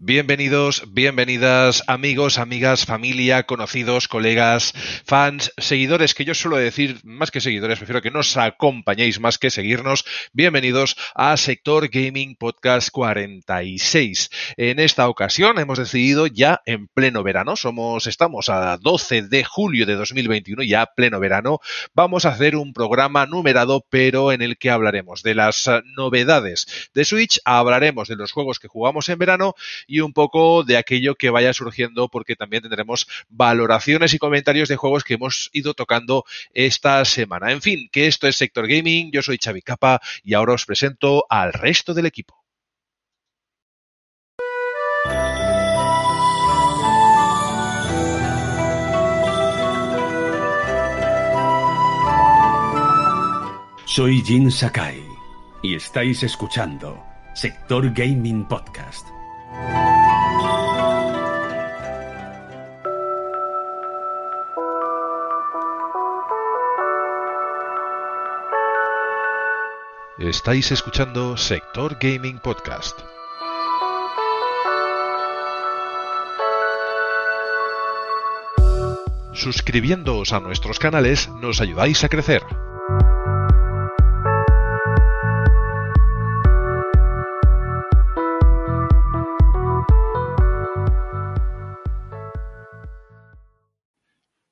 Bienvenidos, bienvenidas, amigos, amigas, familia, conocidos, colegas, fans, seguidores, que yo suelo decir, más que seguidores, prefiero que nos acompañéis más que seguirnos. Bienvenidos a Sector Gaming Podcast 46. En esta ocasión hemos decidido ya en pleno verano, somos, estamos a 12 de julio de 2021, ya pleno verano, vamos a hacer un programa numerado, pero en el que hablaremos de las novedades de Switch, hablaremos de los juegos que jugamos en verano y un poco de aquello que vaya surgiendo porque también tendremos valoraciones y comentarios de juegos que hemos ido tocando esta semana. En fin, que esto es Sector Gaming, yo soy Xavi Capa y ahora os presento al resto del equipo. Soy Jin Sakai y estáis escuchando Sector Gaming Podcast. Estáis escuchando Sector Gaming Podcast. Suscribiéndoos a nuestros canales nos ayudáis a crecer.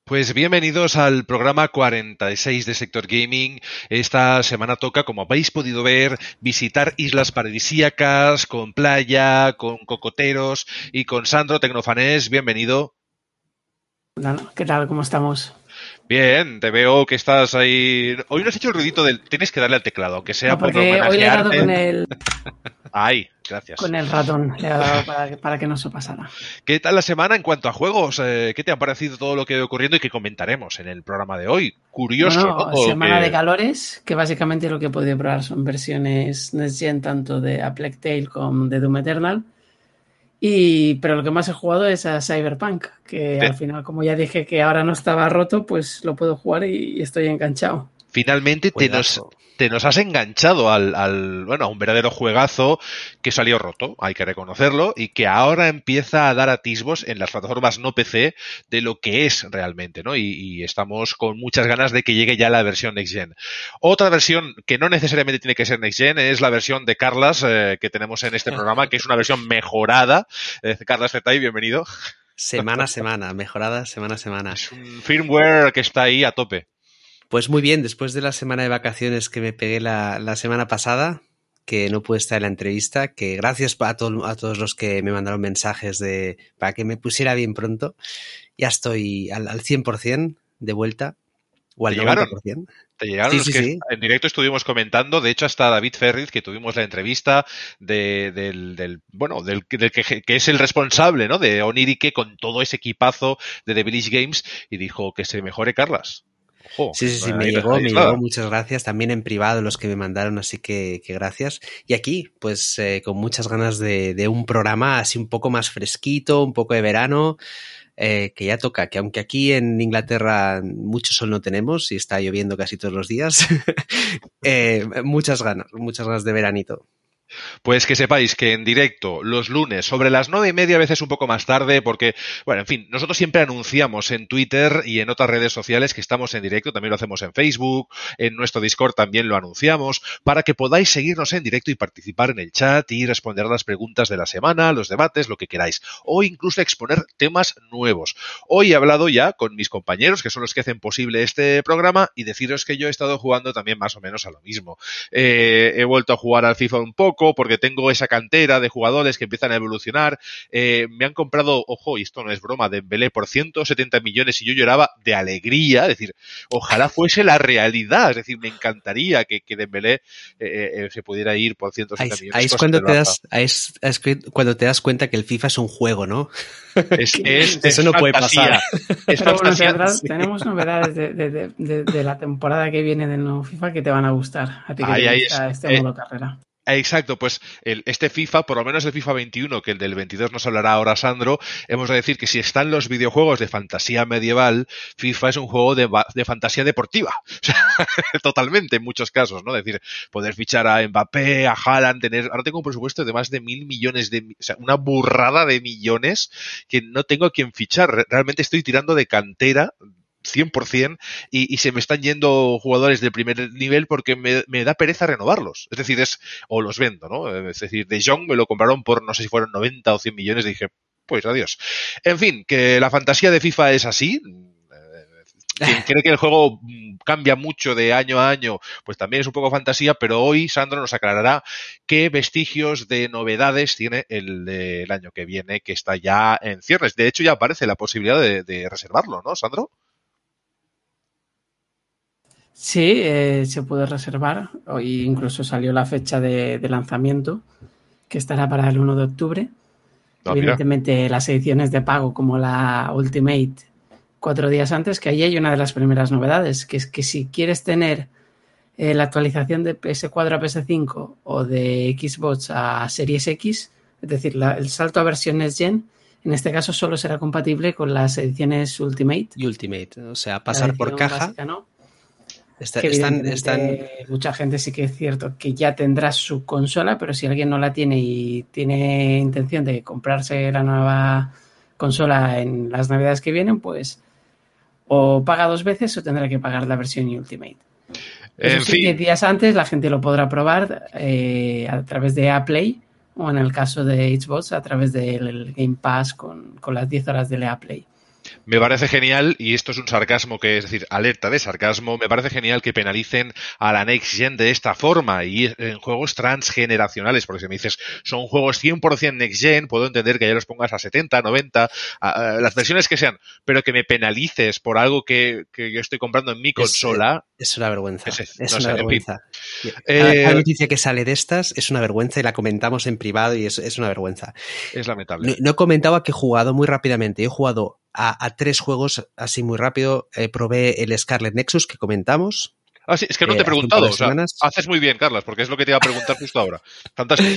Pues bienvenidos al programa 46 de Sector Gaming. Esta semana toca, como habéis podido ver, visitar islas paradisíacas, con playa, con cocoteros y con Sandro Tecnofanés. Bienvenido. ¿Qué tal? ¿Cómo estamos? Bien, te veo que estás ahí. Hoy no has hecho el ruidito del. Tienes que darle al teclado, aunque sea no, porque por hoy le he dado con el. Ay, gracias. Con el ratón, le he dado para, que, para que no se pasara. ¿Qué tal la semana en cuanto a juegos? Eh, ¿Qué te ha parecido todo lo que ha ido ocurriendo y que comentaremos en el programa de hoy? Curioso, bueno, ¿no? Semana que... de calores, que básicamente lo que he podido probar son versiones Next Gen tanto de A Plague Tale como de Doom Eternal. Y, pero lo que más he jugado es a Cyberpunk, que Sí. al final, como ya dije que ahora no estaba roto, pues lo puedo jugar y, y estoy enganchado. Finalmente te nos, Juegazo. te nos has enganchado al, al, bueno, a un verdadero juegazo que salió roto, hay que reconocerlo, y que ahora empieza a dar atisbos en las plataformas no PC de lo que es realmente, ¿no? Y, y estamos con muchas ganas de que llegue ya la versión Next Gen. Otra versión que no necesariamente tiene que ser Next Gen es la versión de Carlas eh, que tenemos en este programa, que es una versión mejorada. Eh, Carlas Zetay, bienvenido. Semana a semana, mejorada semana a semana. Es un firmware que está ahí a tope. Pues muy bien, después de la semana de vacaciones que me pegué la, la semana pasada, que no pude estar en la entrevista, que gracias a, to a, todos los que me mandaron mensajes de para que me pusiera bien pronto, ya estoy al, al 100% de vuelta, o al ¿Te llegaron? 90%. Te llegaron Sí, los sí, que sí. en directo estuvimos comentando, de hecho hasta David Ferriz, que tuvimos la entrevista de- del, del- bueno, del, del que, que es el responsable, ¿no? De Onirique con todo ese equipazo de The Village Games y dijo que se mejore Carlas. Sí, sí, sí, me llegó, me llegó, muchas gracias. También en privado los que me mandaron, así que, que gracias. Y aquí, pues eh, con muchas ganas de, de, un programa así un poco más fresquito, un poco de verano, eh, que ya toca, que aunque aquí en Inglaterra mucho sol no tenemos y está lloviendo casi todos los días, eh, muchas ganas, muchas ganas de veranito. Pues que sepáis que en directo los lunes sobre las nueve y media, a veces un poco más tarde, porque, bueno, en fin, nosotros siempre anunciamos en Twitter y en otras redes sociales que estamos en directo, también lo hacemos en Facebook, en nuestro Discord también lo anunciamos, para que podáis seguirnos en directo y participar en el chat y responder las preguntas de la semana, los debates, lo que queráis, o incluso exponer temas nuevos. Hoy he hablado ya con mis compañeros, que son los que hacen posible este programa, y deciros que yo he estado jugando también más o menos a lo mismo. Eh, he vuelto a jugar al FIFA un poco, porque tengo esa cantera de jugadores que empiezan a evolucionar. Eh, me han comprado, ojo, y esto no es broma, Dembélé por 170 millones y yo lloraba de alegría. Es decir, ojalá fuese la realidad. Es decir, me encantaría que, que Dembélé eh, eh, se pudiera ir por 170 ahí, millones. Ahí es, cuando te das, ahí es, es, cuando te das cuenta que el FIFA es un juego, ¿no? Es, es, Eso no puede pasar. Es Pero bueno, tendrás, tenemos novedades de, de, de, de, la temporada que viene del nuevo FIFA que te van a gustar. A ti que ahí, te ahí gusta es, este eh, modo carrera. Exacto, pues el, este FIFA, por lo menos el FIFA 21, que el del 22 nos hablará ahora Sandro, hemos de decir que si están los videojuegos de fantasía medieval, FIFA es un juego de, fantasía deportiva. Totalmente, en muchos casos, ¿no? Es decir, poder fichar a Mbappé, a Haaland, tener. Ahora tengo un presupuesto de más de mil millones de. O sea, una burrada de millones que no tengo a quien fichar. Realmente estoy tirando de cantera 100% y, y se me están yendo jugadores de primer nivel porque me, me, da pereza renovarlos. Es decir, es o los vendo, ¿no? Es decir, De Jong me lo compraron por no sé si fueron 90 o 100 millones y dije, pues adiós. En fin, que la fantasía de FIFA es así. Quien cree que el juego cambia mucho de año a año, pues también es un poco fantasía, pero hoy Sandro nos aclarará qué vestigios de novedades tiene el del año que viene, que está ya en cierres. De hecho, ya aparece la posibilidad de, de reservarlo, ¿no, Sandro? Sí, eh, se puede reservar. Hoy incluso salió la fecha de, de, lanzamiento, que estará para el 1 de octubre. No, Evidentemente, mira. las ediciones de pago, como la Ultimate, cuatro días antes, que ahí hay una de las primeras novedades, que es que si quieres tener eh, la actualización de PS4 a PS5 o de Xbox a Series X, es decir, la, el salto a versiones Gen, en este caso solo será compatible con las ediciones Ultimate. Y Ultimate, o sea, pasar por caja. Básica, ¿no? Está, que están, están... Mucha gente sí que es cierto que ya tendrá su consola, pero si alguien no la tiene y tiene intención de comprarse la nueva consola en las navidades que vienen, pues o paga dos veces o tendrá que pagar la versión Ultimate. En fin. días antes la gente lo podrá probar eh, a través de Play o en el caso de Xbox a través del Game Pass con, con las 10 horas de Play. Me parece genial, y esto es un sarcasmo que es decir, alerta de sarcasmo, me parece genial que penalicen a la Next Gen de esta forma y en juegos transgeneracionales, porque si me dices son juegos 100% Next Gen, puedo entender que ya los pongas a 70, 90, a, a las versiones que sean, pero que me penalices por algo que, que yo estoy comprando en mi consola. Es, es una vergüenza. Es, es no una sé, vergüenza. Eh, la, noticia que sale de estas es una vergüenza y la comentamos en privado y es, es una vergüenza. Es lamentable. No, no, comentaba que he jugado muy rápidamente. He jugado a, a tres juegos así muy rápido. Eh, probé el Scarlet Nexus que comentamos. Ah, sí, es que no te he Eh, preguntado. O sea, haces muy bien, Carlas, porque es lo que te iba a preguntar justo ahora. Fantástico.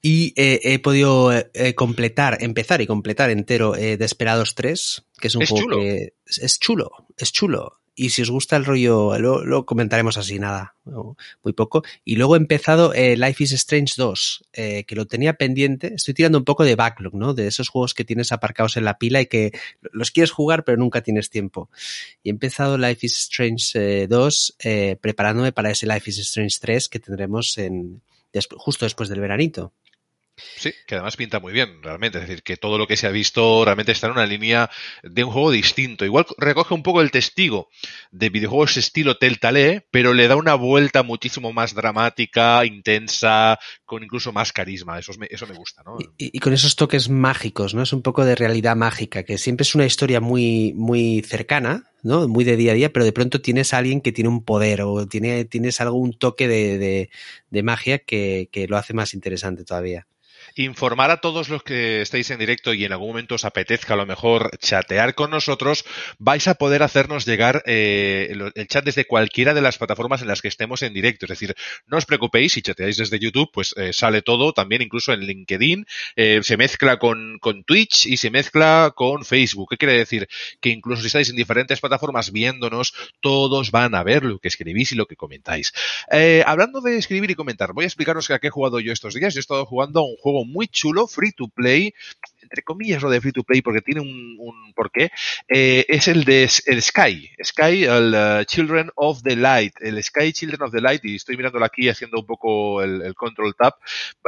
Y eh, he podido eh, completar, empezar y completar entero eh, Desperados 3, que es un Es juego chulo. que es, es chulo, es chulo. Y si os gusta el rollo, lo, comentaremos así, nada, muy poco. Y luego he empezado eh, Life is Strange 2, eh, que lo tenía pendiente. Estoy tirando un poco de backlog, ¿no? De esos juegos que tienes aparcados en la pila y que los quieres jugar pero nunca tienes tiempo. Y he empezado Life is Strange eh, 2 eh, preparándome para ese Life is Strange 3 que tendremos justo después del veranito. Sí, que además pinta muy bien, realmente. Es decir, que todo lo que se ha visto realmente está en una línea de un juego distinto. Igual recoge un poco el testigo de videojuegos estilo Telltale, pero le da una vuelta muchísimo más dramática, intensa, con incluso más carisma. Eso, eso me gusta, ¿no? Y, y, con esos toques mágicos, ¿no? Es un poco de realidad mágica, que siempre es una historia muy, muy cercana, ¿no? Muy de día a día, pero de pronto tienes a alguien que tiene un poder o tiene, tienes algún toque de, de, de magia que, que lo hace más interesante todavía informar a todos los que estéis en directo y en algún momento os apetezca a lo mejor chatear con nosotros, vais a poder hacernos llegar eh, el chat desde cualquiera de las plataformas en las que estemos en directo. Es decir, no os preocupéis, si chateáis desde YouTube, pues eh, sale todo, también incluso en LinkedIn, eh, se mezcla con, con, Twitch y se mezcla con Facebook. ¿Qué quiere decir? Que incluso si estáis en diferentes plataformas viéndonos, todos van a ver lo que escribís y lo que comentáis. Hablando de escribir y comentar, voy a explicaros a qué he jugado yo estos días. Yo he estado jugando a un juego muy chulo, free to play, entre comillas lo de free to play porque tiene un, un porqué, eh, es el de el Sky, Sky, el uh, Children of the Light, el Sky Children of the Light, y estoy mirándolo aquí haciendo un poco el, control tab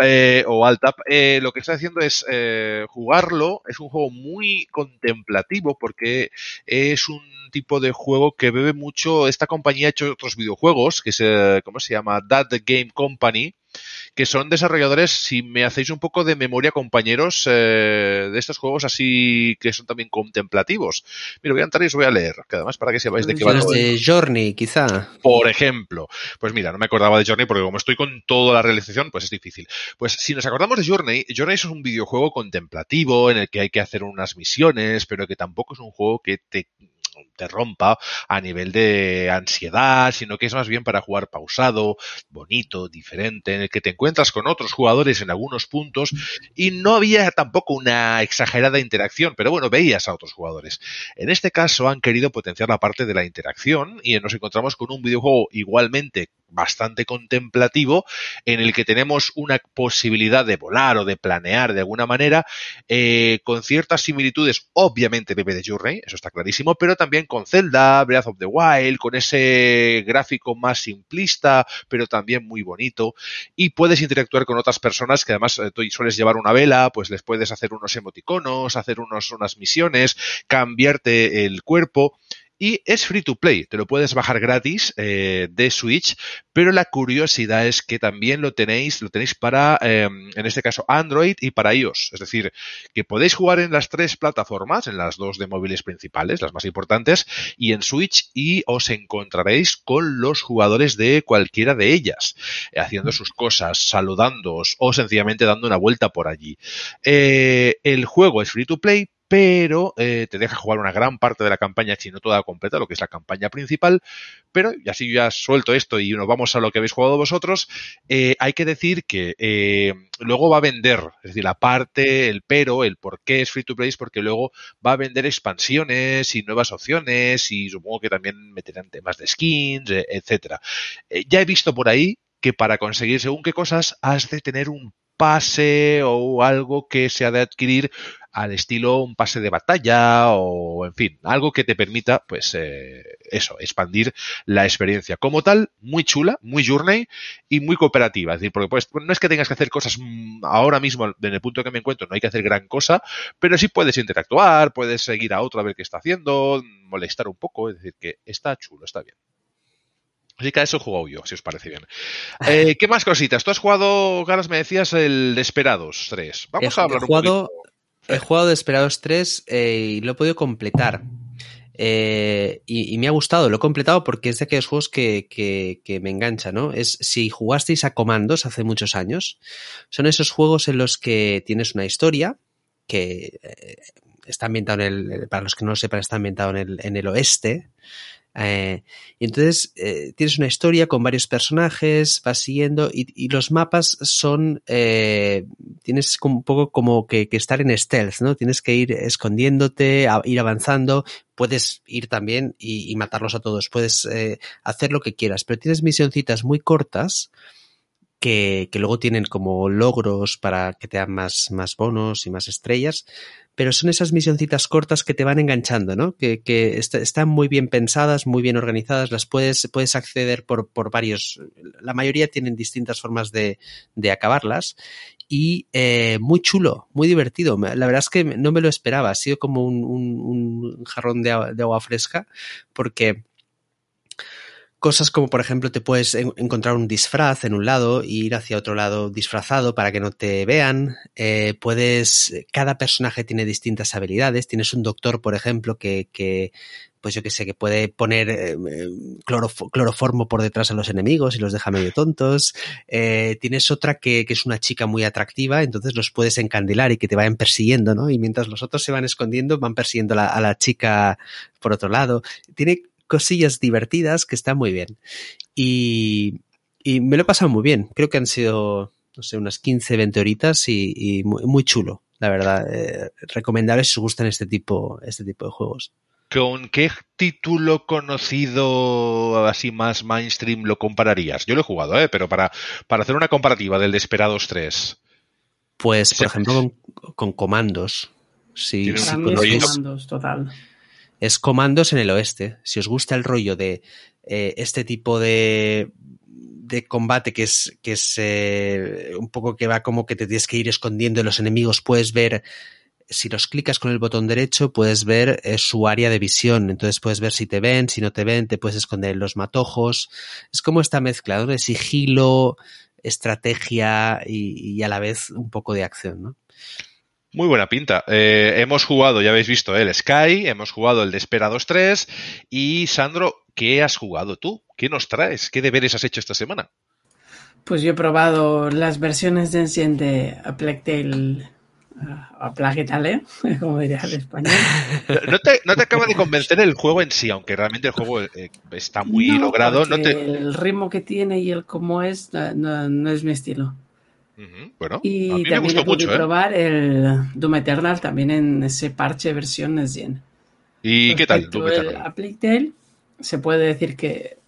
eh, o alt eh, lo que estoy haciendo es eh, jugarlo, es un juego muy contemplativo porque es un tipo de juego que bebe mucho, esta compañía ha hecho otros videojuegos, que es, eh, ¿cómo se llama? That Game Company, que son desarrolladores, si me hacéis un poco de memoria, compañeros, eh, de estos juegos así que son también contemplativos. Mira, voy a entrar y os voy a leer, que además para que sepáis de qué va Los de Journey, quizá. Por ejemplo. Pues mira, no me acordaba de Journey porque como estoy con toda la realización, pues es difícil. Pues si nos acordamos de Journey, Journey es un videojuego contemplativo en el que hay que hacer unas misiones, pero que tampoco es un juego que te te rompa a nivel de ansiedad, sino que es más bien para jugar pausado, bonito, diferente, en el que te encuentras con otros jugadores en algunos puntos y no había tampoco una exagerada interacción, pero bueno, veías a otros jugadores. En este caso han querido potenciar la parte de la interacción y nos encontramos con un videojuego igualmente bastante contemplativo en el que tenemos una posibilidad de volar o de planear de alguna manera eh, con ciertas similitudes obviamente Pepe de Journey, eso está clarísimo, pero también con Zelda, Breath of the Wild, con ese gráfico más simplista pero también muy bonito. Y puedes interactuar con otras personas que además eh, tú sueles llevar una vela, pues les puedes hacer unos emoticonos, hacer unos, unas misiones, cambiarte el cuerpo y es free to play, te lo puedes bajar gratis eh, de Switch, pero la curiosidad es que también lo tenéis, lo tenéis para, em, en este caso, Android y para iOS. Es decir, que podéis jugar en las tres plataformas, en las dos de móviles principales, las más importantes, y en Switch, y os encontraréis con los jugadores de cualquiera de ellas, haciendo sus cosas, saludándoos o sencillamente dando una vuelta por allí. Eh, el juego es free to play, pero eh, te deja jugar una gran parte de la campaña, si no toda completa, lo que es la campaña principal. Pero, y así ya suelto esto y nos vamos a lo que habéis jugado vosotros, eh, hay que decir que eh, luego va a vender, es decir, la parte, el pero, el por qué es free to play, es porque luego va a vender expansiones y nuevas opciones y supongo que también meterán temas de skins, etcétera. ya he visto por ahí que para conseguir según qué cosas has de tener un pase o algo que se ha de adquirir al estilo un pase de batalla o, en fin, algo que te permita, pues, eh, eso, expandir la experiencia. Como tal, muy chula, muy journey y muy cooperativa. Es decir, porque pues, no es que tengas que hacer cosas mm, ahora mismo, en el punto que me encuentro, no hay que hacer gran cosa, pero sí puedes interactuar, puedes seguir a otro a ver qué está haciendo, molestar un poco, es decir, que está chulo, está bien. Así que a eso he jugado yo, si os parece bien. Eh, ¿Qué más cositas? Tú has jugado, Garas, me decías, el Desperados 3. Vamos a hablar un poco. He jugado Desperados 3 eh, y lo he podido completar. Eh, y, me ha gustado, lo he completado porque es de aquellos juegos que, que, me engancha, ¿no? Es si jugasteis a comandos hace muchos años, son esos juegos en los que tienes una historia que está ambientado en el, para los que no lo sepan, está ambientado en el, en el oeste, eh, y entonces eh, tienes una historia con varios personajes, vas siguiendo y, los mapas son, eh, tienes un poco como que, estar en stealth, ¿no? Tienes que ir escondiéndote, ir avanzando, puedes ir también y, matarlos a todos, puedes hacer lo que quieras, pero tienes misioncitas muy cortas que, luego tienen como logros para que te dan más, más bonos y más estrellas, pero son esas misioncitas cortas que te van enganchando, ¿no? Que, que están muy bien pensadas, muy bien organizadas, las puedes, puedes acceder por, por varios, la mayoría tienen distintas formas de, de acabarlas y eh, muy chulo, muy divertido. La verdad es que no me lo esperaba, ha sido como un, jarrón de agua fresca porque Cosas como, por ejemplo, te puedes encontrar un disfraz en un lado e ir hacia otro lado disfrazado para que no te vean. Eh, puedes, cada personaje tiene distintas habilidades. Tienes un doctor, por ejemplo, que, que pues yo que sé, que puede poner eh, cloroformo por detrás a los enemigos y los deja medio tontos. Eh, tienes otra que, que, es una chica muy atractiva, entonces los puedes encandilar y que te vayan persiguiendo, ¿no? Y mientras los otros se van escondiendo, van persiguiendo a la, a la chica por otro lado. Tiene cosillas divertidas que están muy bien. Y, y me lo he pasado muy bien. Creo que han sido, no sé, unas 15, 20 horitas y, muy, chulo, la verdad. Eh, recomendable si os gustan este tipo, este tipo de juegos. ¿Con qué título conocido así más mainstream lo compararías? Yo lo he jugado, ¿eh? pero para, para hacer una comparativa del Desperados 3. Pues, por ejemplo, con, comandos. Sí, sí, comandos, total es Comandos en el Oeste. Si os gusta el rollo de eh, este tipo de, de combate que es, que es eh, un poco que va como que te tienes que ir escondiendo de los enemigos, puedes ver, si los clicas con el botón derecho, puedes ver eh, su área de visión. Entonces puedes ver si te ven, si no te ven, te puedes esconder en los matojos. Es como esta mezcla de sigilo, estrategia y, y, a la vez un poco de acción, ¿no? Muy buena pinta. Eh, hemos jugado, ya habéis visto, el Sky, hemos jugado el Desperados 3 y Sandro, ¿qué has jugado tú? ¿Qué nos traes? ¿Qué deberes has hecho esta semana? Pues yo he probado las versiones de Enciende a Plague a plaguetale, como diría el español. No te, no te acaba de convencer el juego en sí, aunque realmente el juego eh, está muy logrado. No El ritmo que tiene y el cómo es no, es mi estilo. Bueno, y a mí también me gustó ¿eh? probar el Doom Eternal también en ese parche versión Next ¿Y qué tal? Doom A Plague se puede decir que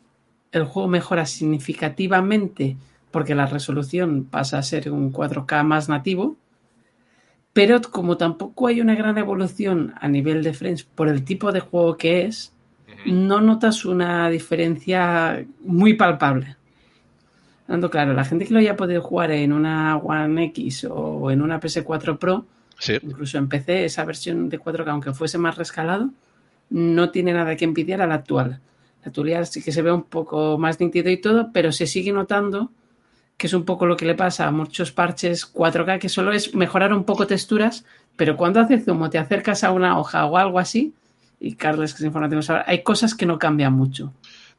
el juego mejora significativamente porque la resolución pasa a ser un 4K más nativo pero como tampoco hay una gran evolución a nivel de frames por el tipo de juego que es, no notas una diferencia muy palpable. Dando claro, la gente que lo haya podido jugar en una One X o en una PS4 Pro, incluso en PC, esa versión de 4K, aunque fuese más rescalado, no tiene nada que envidiar a la actual. La actualidad sí que se ve un poco más nítido y todo, pero se sigue notando que es un poco lo que le pasa a muchos parches 4K, que solo es mejorar un poco texturas, pero cuando haces zoom o te acercas a una hoja o algo así, y Carlos, que es informativo, hay cosas que no cambian mucho.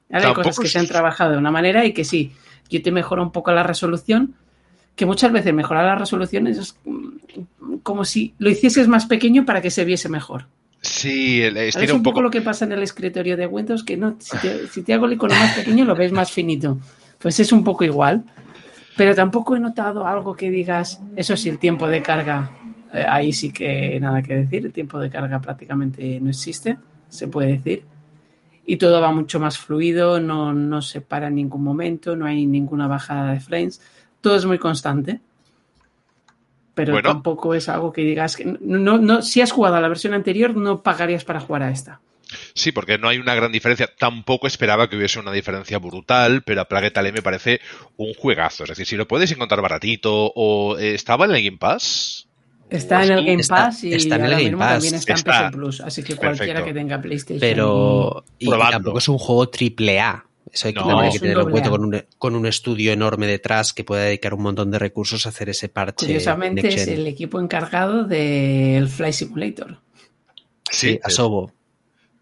Hay cosas que se han trabajado de una manera y que sí, yo te mejoro un poco la resolución, que muchas veces mejorar la resolución es como si lo hicieses más pequeño para que se viese mejor. Sí, es un, un poco... lo que pasa en el escritorio de Windows, que no, si te, si te hago el icono más pequeño lo ves más finito. Pues es un poco igual. Pero tampoco he notado algo que digas, eso sí, el tiempo de carga, eh, ahí sí que nada que decir, el tiempo de carga prácticamente no existe, se puede decir. Y todo va mucho más fluido, no, no se para en ningún momento, no hay ninguna bajada de frames, todo es muy constante. Pero tampoco es algo que digas que no, no, si has jugado a la versión anterior, no pagarías para jugar a esta. Sí, porque no hay una gran diferencia. Tampoco esperaba que hubiese una diferencia brutal, pero a Plague Tale me parece un juegazo. Es decir, si lo puedes encontrar baratito o eh, estaba en el Game Pass. Está en el Game Pass y está en el Game Pass. también está en PS Plus, así que cualquiera que tenga PlayStation. Pero y, tampoco es un juego triple A. Eso hay que, que tenerlo en cuenta con un, con un, estudio enorme detrás que puede dedicar un montón de recursos a hacer ese parche. Curiosamente es el equipo encargado del Fly Simulator. Sí, Asobo.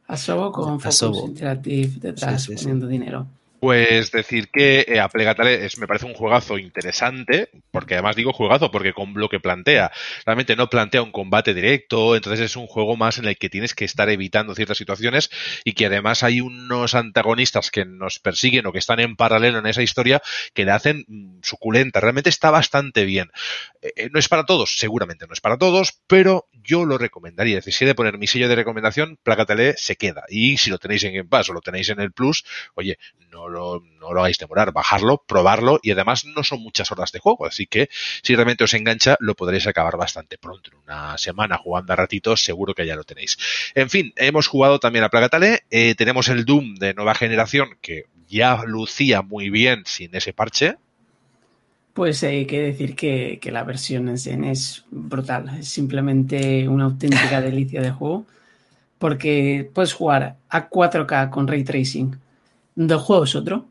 Asobo con Focus Interactive detrás poniendo dinero. Pues decir que eh, a es, me parece un juegazo interesante, porque además digo juegazo, porque con lo que plantea, realmente no plantea un combate directo, entonces es un juego más en el que tienes que estar evitando ciertas situaciones y que además hay unos antagonistas que nos persiguen o que están en paralelo en esa historia que le hacen mm, suculenta. Realmente está bastante bien. Eh, eh, no es para todos, seguramente no es para todos, pero yo lo recomendaría. Es si he de poner mi sello de recomendación, Plegatale se queda. Y si lo tenéis en Game Pass o lo tenéis en el Plus, oye, no no lo, hagáis demorar, bajarlo, probarlo y además no son muchas horas de juego, así que si realmente os engancha lo podréis acabar bastante pronto, en una semana jugando a ratitos seguro que ya lo tenéis. En fin, hemos jugado también a Plagatale, eh, tenemos el Doom de nueva generación que ya lucía muy bien sin ese parche, pues hay que decir que, la versión en Zen es brutal, es simplemente una auténtica delicia de juego, porque puedes jugar a 4K con ray tracing, del juego es otro.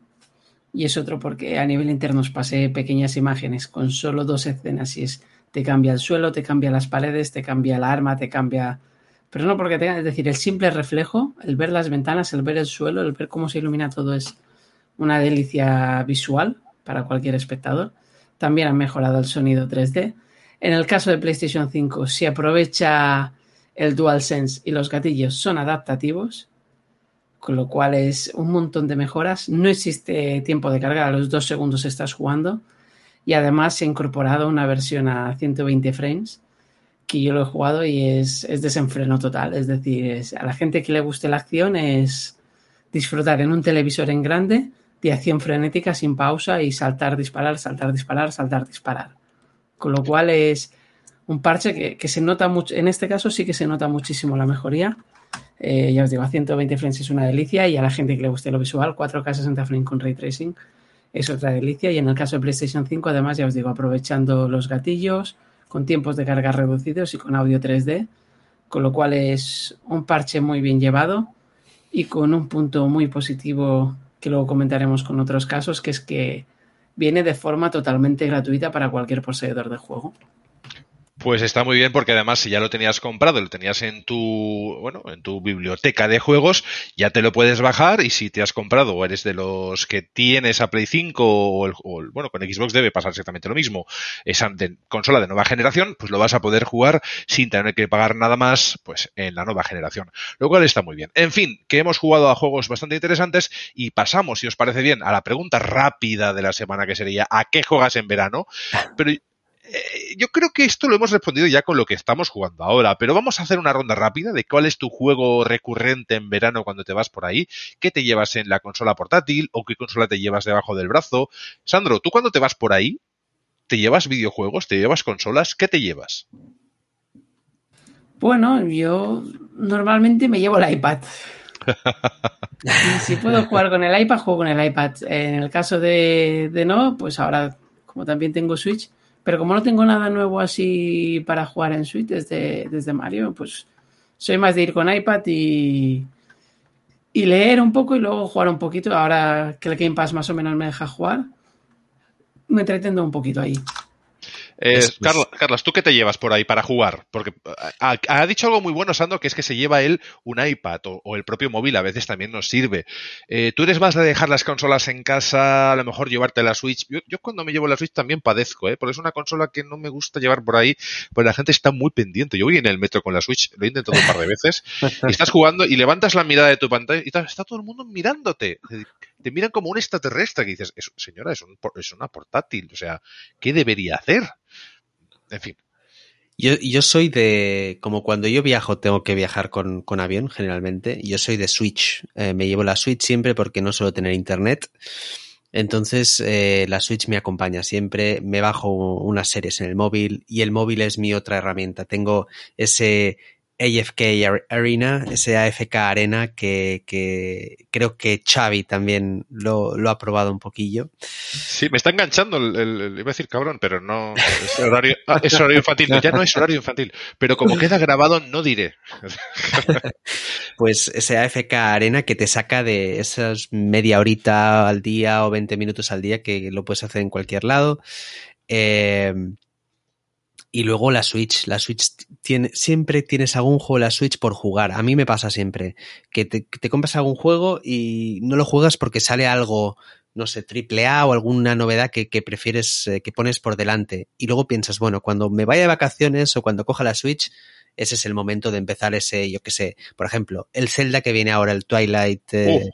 Y es otro porque a nivel interno os pasé pequeñas imágenes con solo dos escenas y es te cambia el suelo, te cambia las paredes, te cambia la arma, te cambia... Pero no porque tenga, es decir, el simple reflejo, el ver las ventanas, el ver el suelo, el ver cómo se ilumina todo es una delicia visual para cualquier espectador. También han mejorado el sonido 3D. En el caso de PlayStation 5, si aprovecha el DualSense y los gatillos son adaptativos, con lo cual es un montón de mejoras. No existe tiempo de carga, a los dos segundos estás jugando y además se ha incorporado una versión a 120 frames que yo lo he jugado y es, desenfreno total. Es decir, a la gente que le guste la acción es disfrutar en un televisor en grande de acción frenética sin pausa y saltar, disparar, saltar, disparar, saltar, disparar. Con lo cual es un parche que, que se nota mucho, en este caso sí que se nota muchísimo la mejoría eh, ya os digo, a 120 frames es una delicia y a la gente que le guste lo visual, 4K 60 frames con ray tracing es otra delicia. Y en el caso de PlayStation 5, además, ya os digo, aprovechando los gatillos, con tiempos de carga reducidos y con audio 3D, con lo cual es un parche muy bien llevado y con un punto muy positivo que luego comentaremos con otros casos, que es que viene de forma totalmente gratuita para cualquier poseedor de juego. Pues está muy bien porque además si ya lo tenías comprado, lo tenías en tu, bueno, en tu biblioteca de juegos, ya te lo puedes bajar y si te has comprado o eres de los que tienes a Play 5 o, el, bueno, con Xbox debe pasar exactamente lo mismo, esa consola de nueva generación, pues lo vas a poder jugar sin tener que pagar nada más, pues en la nueva generación, lo cual está muy bien. En fin, que hemos jugado a juegos bastante interesantes y pasamos, si os parece bien, a la pregunta rápida de la semana que sería ¿a qué juegas en verano? Pero eh, yo creo que esto lo hemos respondido ya con lo que estamos jugando ahora, pero vamos a hacer una ronda rápida de cuál es tu juego recurrente en verano cuando te vas por ahí, qué te llevas en la consola portátil o qué consola te llevas debajo del brazo. Sandro, ¿tú cuando te vas por ahí, te llevas videojuegos, te llevas consolas? ¿Qué te llevas? Bueno, yo normalmente me llevo el iPad. si puedo jugar con el iPad, juego con el iPad. En el caso de, de no, pues ahora, como también tengo Switch, pero como no tengo nada nuevo así para jugar en Switch desde, desde Mario, pues soy más de ir con iPad y, y leer un poco y luego jugar un poquito. Ahora que el Game Pass más o menos me deja jugar, me entretengo un poquito ahí. Eh, Carlos, ¿tú qué te llevas por ahí para jugar? Porque ha, dicho algo muy bueno, Sando, que es que se lleva él un iPad o, el propio móvil, a veces también nos sirve. Eh, ¿Tú eres más de dejar las consolas en casa, a lo mejor llevarte la Switch? Yo, cuando me llevo la Switch también padezco, ¿eh? porque es una consola que no me gusta llevar por ahí, porque la gente está muy pendiente. Yo voy en el metro con la Switch, lo he intentado un par de veces, y estás jugando y levantas la mirada de tu pantalla y está, todo el mundo mirándote te miran como un extraterrestre que dices, señora, es, es una portátil, o sea, ¿qué debería hacer? En fin. Yo, yo soy de, como cuando yo viajo tengo que viajar con, con avión generalmente, yo soy de Switch, eh, me llevo la Switch siempre porque no suelo tener internet. Entonces eh, la Switch me acompaña siempre, me bajo unas series en el móvil y el móvil es mi otra herramienta. Tengo ese AFK Arena, ese AFK Arena que, que creo que Xavi también lo, lo, ha probado un poquillo. Sí, me está enganchando el, el, iba a decir cabrón, pero no es horario, ah, es horario infantil, ya no es horario infantil, pero como queda grabado no diré. pues ese AFK Arena que te saca de esas media horita al día o 20 minutos al día que lo puedes hacer en cualquier lado. Eh, y luego la Switch. La Switch tiene, siempre tienes algún juego de la Switch por jugar. A mí me pasa siempre. Que te, te compras algún juego y no lo juegas porque sale algo, no sé, triple A o alguna novedad que, que prefieres, eh, que pones por delante. Y luego piensas, bueno, cuando me vaya de vacaciones o cuando coja la Switch, ese es el momento de empezar ese, yo qué sé, por ejemplo, el Zelda que viene ahora, el Twilight. Eh.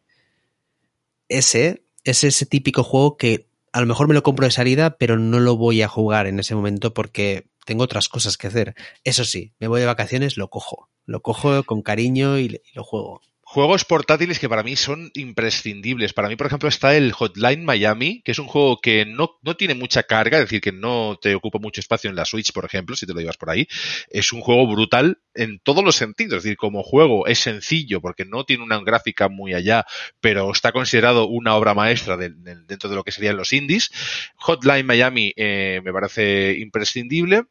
Ese es ese típico juego que a lo mejor me lo compro de salida, pero no lo voy a jugar en ese momento porque tengo otras cosas que hacer. Eso sí, me voy de vacaciones, lo cojo. Lo cojo con cariño y, lo juego. Juegos portátiles que para mí son imprescindibles. Para mí, por ejemplo, está el Hotline Miami, que es un juego que no, no, tiene mucha carga, es decir, que no te ocupa mucho espacio en la Switch, por ejemplo, si te lo llevas por ahí. Es un juego brutal en todos los sentidos. Es decir, como juego es sencillo porque no tiene una gráfica muy allá, pero está considerado una obra maestra dentro de lo que serían los indies. Hotline Miami eh, me parece imprescindible.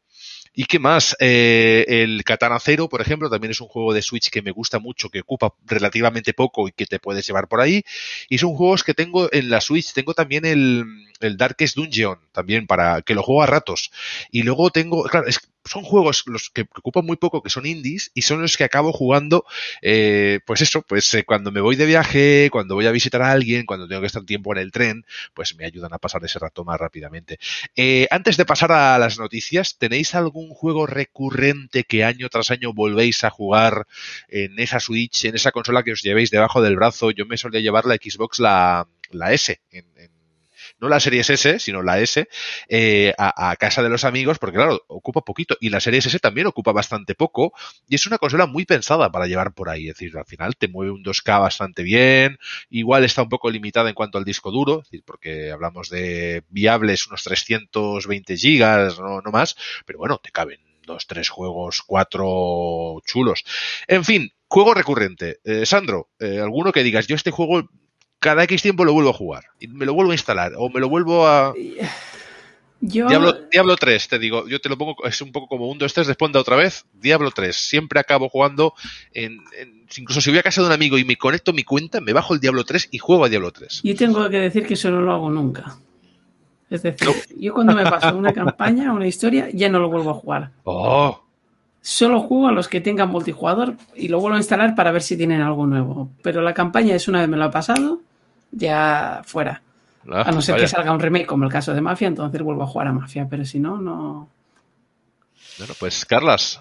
¿Y qué más? Eh, el Katana Zero, por ejemplo, también es un juego de Switch que me gusta mucho, que ocupa relativamente poco y que te puedes llevar por ahí. Y son juegos que tengo en la Switch. Tengo también el, el Darkest Dungeon, también para que lo juego a ratos. Y luego tengo, claro, es, son juegos los que ocupan muy poco, que son indies, y son los que acabo jugando, eh, pues eso, pues eh, cuando me voy de viaje, cuando voy a visitar a alguien, cuando tengo que estar tiempo en el tren, pues me ayudan a pasar ese rato más rápidamente. Eh, antes de pasar a las noticias, ¿tenéis algún juego recurrente que año tras año volvéis a jugar en esa Switch, en esa consola que os llevéis debajo del brazo? Yo me solía llevar la Xbox, la, la S, en no la serie S, sino la S, eh, a, casa de los amigos, porque claro, ocupa poquito. Y la serie S también ocupa bastante poco. Y es una consola muy pensada para llevar por ahí. Es decir, al final te mueve un 2K bastante bien. Igual está un poco limitada en cuanto al disco duro, es decir, porque hablamos de viables unos 320 gigas, no, no más. Pero bueno, te caben dos, tres juegos, cuatro chulos. En fin, juego recurrente. Eh, Sandro, eh, alguno que digas, yo este juego cada X tiempo lo vuelvo a jugar. Y me lo vuelvo a instalar. O me lo vuelvo a. Diablo, Diablo 3, te digo, yo te lo pongo, es un poco como un 2, 3, responda otra vez, Diablo 3, siempre acabo jugando, en, incluso si voy a casa de un amigo y me conecto mi cuenta, me bajo el Diablo 3 y juego a Diablo 3. Yo tengo que decir que eso no lo hago nunca. Es decir, yo cuando me paso una campaña, una historia, ya no lo vuelvo a jugar. Oh. Solo juego a los que tengan multijugador y lo vuelvo a instalar para ver si tienen algo nuevo. Pero la campaña es una vez me lo ha pasado, ya fuera. Ah, a no ser vaya. que salga un remake como el caso de Mafia, entonces vuelvo a jugar a Mafia. Pero si no, no. Bueno, pues Carlas.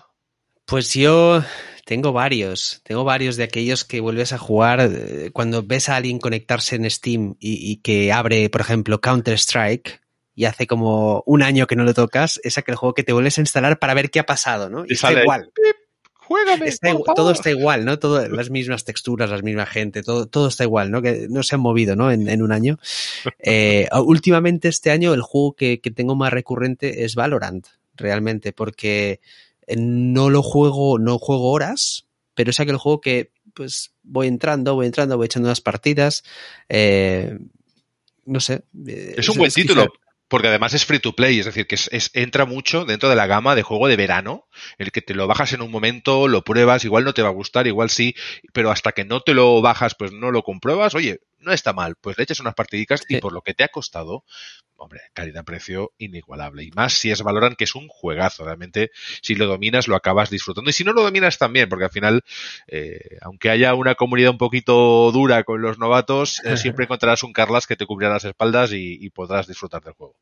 Pues yo tengo varios, tengo varios de aquellos que vuelves a jugar eh, cuando ves a alguien conectarse en Steam y, y que abre, por ejemplo, Counter-Strike y hace como un año que no lo tocas, es aquel juego que te vuelves a instalar para ver qué ha pasado, ¿no? Y está sale, igual. Juégame. Está por igu- favor. todo está igual, ¿no? Todo, las mismas texturas, las misma gente, todo, todo está igual, ¿no? Que no se han movido, ¿no? En, en un año. Eh, últimamente este año el juego que, que tengo más recurrente es Valorant, realmente, porque eh, no lo juego, no juego horas, pero es aquel juego que pues voy entrando, voy entrando, voy echando unas partidas. eh, no sé. Es un buen título, porque además es free to play, es decir, que es, es- entra mucho dentro de la gama de juego de verano, el que te lo bajas en un momento, lo pruebas, igual no te va a gustar, igual sí, pero hasta que no te lo bajas, pues no lo compruebas, oye, no está mal, pues le echas unas partidicas y por lo que te ha costado, hombre, calidad-precio inigualable. Y más si es Valorant, que es un juegazo, realmente, si lo dominas, lo acabas disfrutando. Y si no lo dominas también, porque al final, eh, aunque haya una comunidad un poquito dura con los novatos, eh, siempre encontrarás un Carlas que te cubrirá las espaldas y, y podrás disfrutar del juego.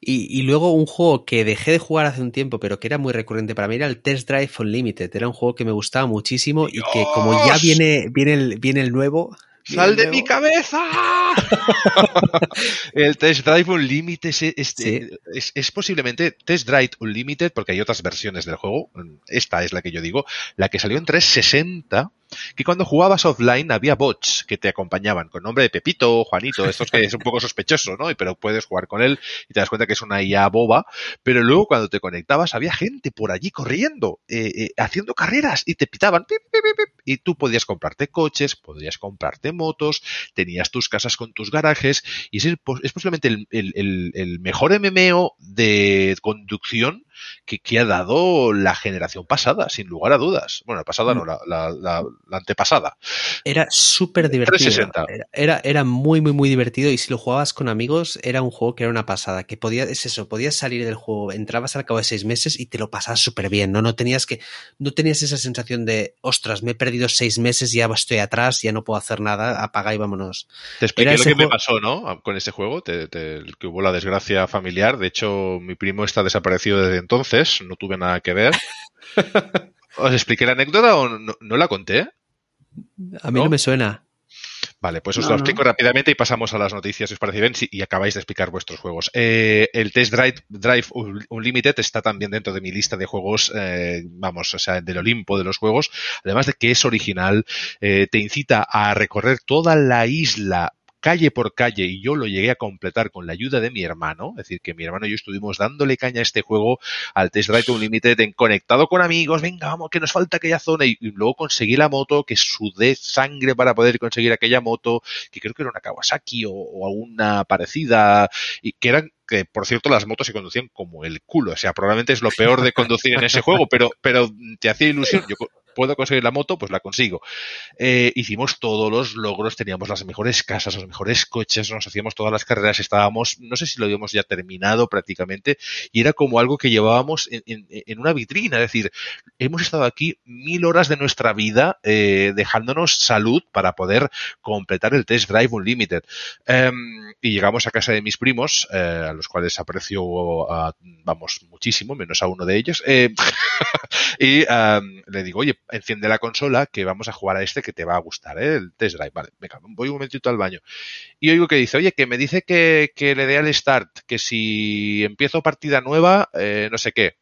Y, y luego un juego que dejé de jugar hace un tiempo, pero que era muy recurrente para mí, era el Test Drive Unlimited. Era un juego que me gustaba muchísimo y que como ya viene, viene, el, viene el nuevo. ¡Sal de mi cabeza! el Test Drive Unlimited es, es- Sí. es- es posiblemente Test Drive Unlimited, porque hay otras versiones del juego. Esta es la que yo digo, la que salió en 360, que cuando jugabas offline había bots que te acompañaban con nombre de Pepito, Juanito, estos que es un poco sospechoso, ¿no? Pero puedes jugar con él y te das cuenta que es una IA boba. Pero luego cuando te conectabas había gente por allí corriendo, eh, eh, haciendo carreras y te pitaban. pip, pip, pip, y tú podías comprarte coches, podías comprarte motos, tenías tus casas con tus garajes y es, el- es posiblemente el- el mejor MMO de conducción que, que ha dado la generación pasada, sin lugar a dudas. Bueno, la pasada no, la, la- la- la antepasada. Era súper divertido. 360. Era, era, era muy, muy, muy divertido. Y si lo jugabas con amigos, era un juego que era una pasada. Que podías, es eso, podías salir del juego, entrabas al cabo de seis meses y te lo pasabas súper bien, ¿no? No tenías que, no tenías esa sensación de, ostras, me he perdido seis meses, ya estoy atrás, ya no puedo hacer nada, apaga y vámonos. Te expliqué Era lo que me pasó, ¿no? Con ese juego, te- te- que hubo la desgracia familiar. De hecho, mi primo está desaparecido desde entonces, no tuve nada que ver. ¿Os expliqué la anécdota o no, no la conté? A mí no, ¿No? me suena. Vale, pues os No, lo no. explico rápidamente y pasamos a las noticias, si os parece bien, si- y acabáis de explicar vuestros juegos. Eh, el Test Drive, Drive Unlimited está también dentro de mi lista de juegos, eh, vamos, o sea, del Olimpo de los juegos, además de que es original, eh, te incita a recorrer toda la isla calle por calle y yo lo llegué a completar con la ayuda de mi hermano, es decir, que mi hermano y yo estuvimos dándole caña a este juego al Test Drive Unlimited en conectado con amigos, venga, vamos, que nos falta aquella zona y, luego conseguí la moto, que sudé sangre para poder conseguir aquella moto, que creo que era una Kawasaki o, alguna parecida, y que eran que por cierto las motos se conducían como el culo, o sea, probablemente es lo peor de conducir en ese juego, pero, pero te hacía ilusión, puedo conseguir la moto, pues la consigo. Eh, hicimos todos los logros, teníamos las mejores casas, los mejores coches, nos hacíamos todas las carreras, estábamos, no sé si lo habíamos ya terminado prácticamente, y era como algo que llevábamos en, en- una vitrina, es decir, hemos estado aquí mil horas de nuestra vida eh, dejándonos salud para poder completar el Test Drive Unlimited. Em, y llegamos a casa de mis primos, eh, a los cuales aprecio, vamos, muchísimo, menos a uno de ellos, eh, y em, le digo, oye, enciende la consola que vamos a jugar a este que te va a gustar, ¿eh? el Test Drive. Vale, venga, voy un momentito al baño. Y oigo que dice, oye, que me dice que, que le dé al start, que si empiezo partida nueva, eh, no sé qué.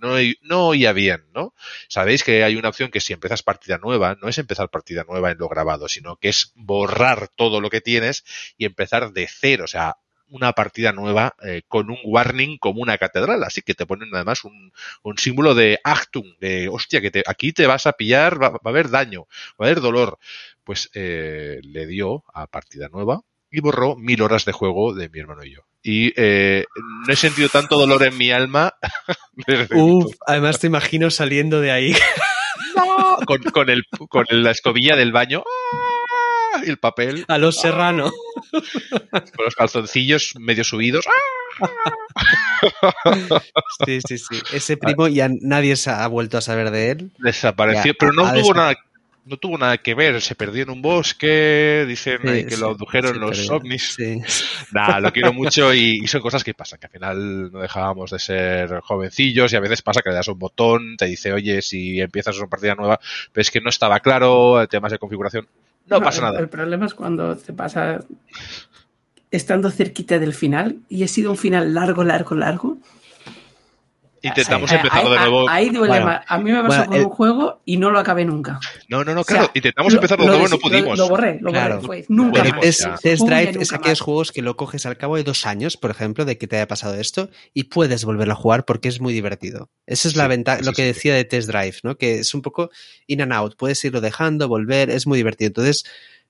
No, no oía bien, ¿no? Sabéis que hay una opción que si empiezas partida nueva, no es empezar partida nueva en lo grabado, sino que es borrar todo lo que tienes y empezar de cero, o sea, una partida nueva eh, con un warning como una catedral, así que te ponen además un, un símbolo de Achtung, de hostia, que te, aquí te vas a pillar, va, va a haber daño, va a haber dolor. Pues eh, le dio a partida nueva y borró mil horas de juego de mi hermano y yo. Y eh, no he sentido tanto dolor en mi alma Uf, además te imagino saliendo de ahí. ¡No! con, con, el, con la escobilla del baño. ¡Ah! y el papel. A los serrano. Con los calzoncillos medio subidos. Sí, sí, sí. Ese primo ya nadie se ha vuelto a saber de él. Desapareció, pero no tuvo nada no tuvo nada que ver, se perdió en un bosque, dicen que lo abdujeron los ovnis. Nada, lo quiero mucho y, son cosas que pasan, que al final no dejábamos de ser jovencillos y a veces pasa que le das un botón, te dice, oye, si empiezas una partida nueva, pero es que no estaba claro, temas de configuración, no, pasa nada. El problema es cuando te pasa estando cerquita del final y ha sido un final largo, largo, largo Intentamos empezarlo de nuevo. Ahí duele más. A mí me pasó con un juego y no lo acabé nunca. No, no, no, claro. intentamos empezarlo de nuevo y no pudimos. Lo, borré, lo borré. nunca más. Es, Test Drive es aquellos juegos que lo coges al cabo de dos años, por ejemplo, de que te haya pasado esto y puedes volverlo a jugar porque es muy divertido. Esa es la ventaja, lo que decía de Test Drive, ¿no? Que es un poco in and out. Puedes irlo dejando, volver, es muy divertido. Entonces,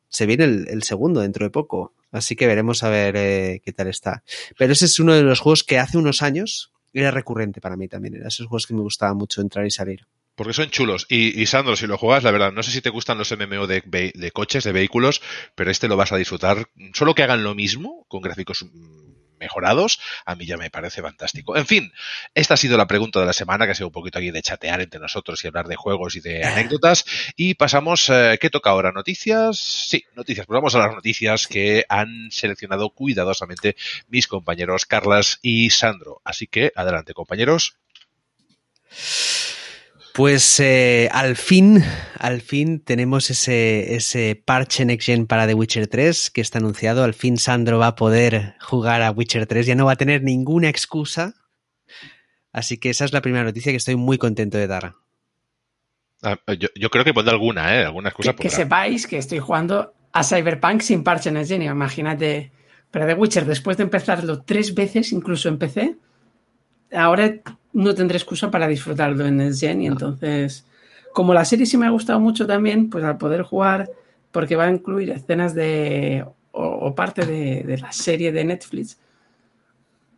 se viene el, segundo dentro de poco. Así que veremos a ver eh, qué tal está. Pero ese es uno de los juegos que hace unos años era recurrente para mí también. Era esos juegos que me gustaba mucho entrar y salir. Porque son chulos. Y, Sandro, si lo juegas, la verdad, no sé si te gustan los MMO de, de, coches, de vehículos, pero este lo vas a disfrutar. Solo que hagan lo mismo, con gráficos mejorados, a mí ya me parece fantástico. En fin, esta ha sido la pregunta de la semana, que ha sido un poquito aquí de chatear entre nosotros y hablar de juegos y de anécdotas. Y pasamos, eh, ¿qué toca ahora? ¿Noticias? Sí, noticias. Pues vamos a las noticias que han seleccionado cuidadosamente mis compañeros Carlas y Sandro. Así que, adelante, compañeros. Pues eh, al fin, al fin tenemos ese, ese parche Next Gen para The Witcher 3 que está anunciado. Al fin Sandro va a poder jugar a Witcher 3, ya no va a tener ninguna excusa. Así que esa es la primera noticia que estoy muy contento de dar. Ah, yo, creo que pondré alguna, ¿eh? Alguna excusa. Que, que, sepáis que estoy jugando a Cyberpunk sin parche Next Gen, imagínate. Pero The Witcher, después de empezarlo tres veces, incluso empecé, ahora no tendré excusa para disfrutarlo en el Gen y entonces, como la serie sí me ha gustado mucho también, pues al poder jugar, porque va a incluir escenas de o, parte de, la serie de Netflix,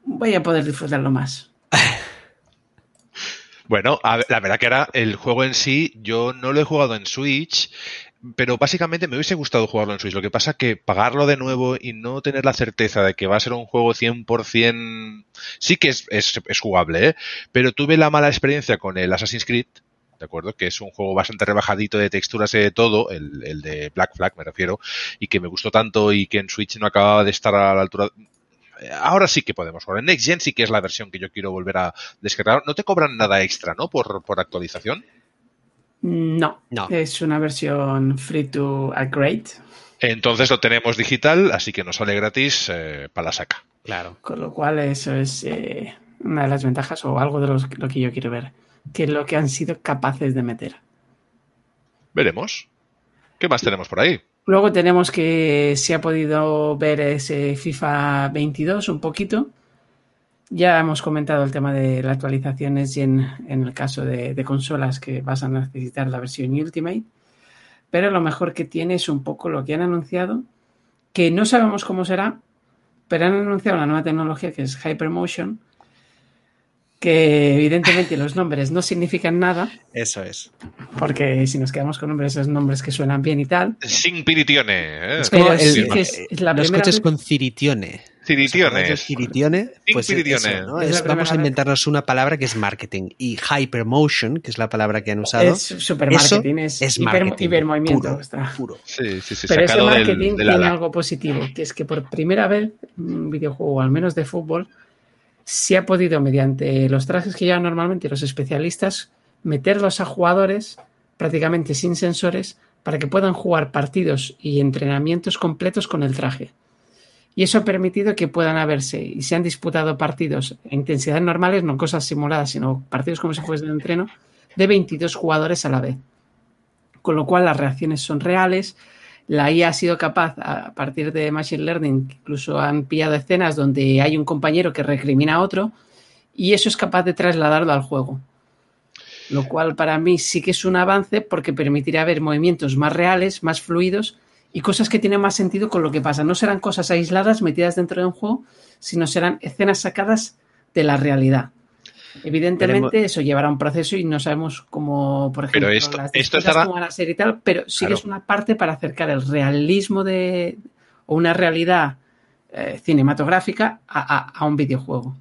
voy a poder disfrutarlo más. Bueno, la verdad que ahora el juego en sí, yo no lo he jugado en Switch, pero básicamente me hubiese gustado jugarlo en Switch. Lo que pasa es que pagarlo de nuevo y no tener la certeza de que va a ser un juego 100%... Sí que es, jugable, ¿eh? Pero tuve la mala experiencia con el Assassin's Creed, ¿de acuerdo? Que es un juego bastante rebajadito de texturas y de todo, el, el, de Black Flag me refiero, y que me gustó tanto y que en Switch no acababa de estar a la altura. Ahora sí que podemos jugar. En Next Gen sí que es la versión que yo quiero volver a descargar. No te cobran nada extra, ¿no? Por, por actualización. No, no. Es una versión free to upgrade. Entonces lo tenemos digital, así que nos sale gratis eh, para la saca. Claro. Con lo cual, eso es eh, una de las ventajas o algo de lo que yo quiero ver. Que es lo que han sido capaces de meter. Veremos. ¿Qué más tenemos por ahí? Luego tenemos que se ha podido ver ese FIFA 22 un poquito ya hemos comentado el tema de la actualización en, en el caso de, consolas que vas a necesitar la versión Ultimate, pero lo mejor que tiene es un poco lo que han anunciado, que no sabemos cómo será, pero han anunciado una nueva tecnología que es Hypermotion, que evidentemente los nombres no significan nada. Eso es. Porque si nos quedamos con nombres, esos nombres que suenan bien y tal. Sin piritione. ¿eh? Es como los coches con ciritione. Pues vamos a inventarnos una palabra que es marketing. Y hypermotion, que es la palabra que han usado. Es supermarketing, es, es marketing, hipermovimiento. Puro, Sí, sí, sí, Pero ese marketing tiene algo positivo, que es que por primera vez un videojuego, al menos de fútbol, se ha podido, mediante los trajes que llevan normalmente los especialistas, meterlos a jugadores prácticamente sin sensores para que puedan jugar partidos y entrenamientos completos con el traje. Y eso ha permitido que puedan haberse y se han disputado partidos en intensidades normales, no cosas simuladas, sino partidos como si fuese de entreno, de 22 jugadores a la vez. Con lo cual las reacciones son reales, la IA ha sido capaz, a partir de Machine Learning, incluso han pillado escenas donde hay un compañero que recrimina a otro, y eso es capaz de trasladarlo al juego. Lo cual para mí sí que es un avance porque permitirá ver movimientos más reales, más fluidos y cosas que tienen más sentido con lo que pasa. No serán cosas aisladas metidas dentro de un juego, sino serán escenas sacadas de la realidad. Evidentemente eso llevará un proceso y no sabemos cómo, por ejemplo, esto, las esto cómo van a ser y tal, pero sí que es una parte para acercar el realismo de o una realidad eh, cinematográfica a, un videojuego.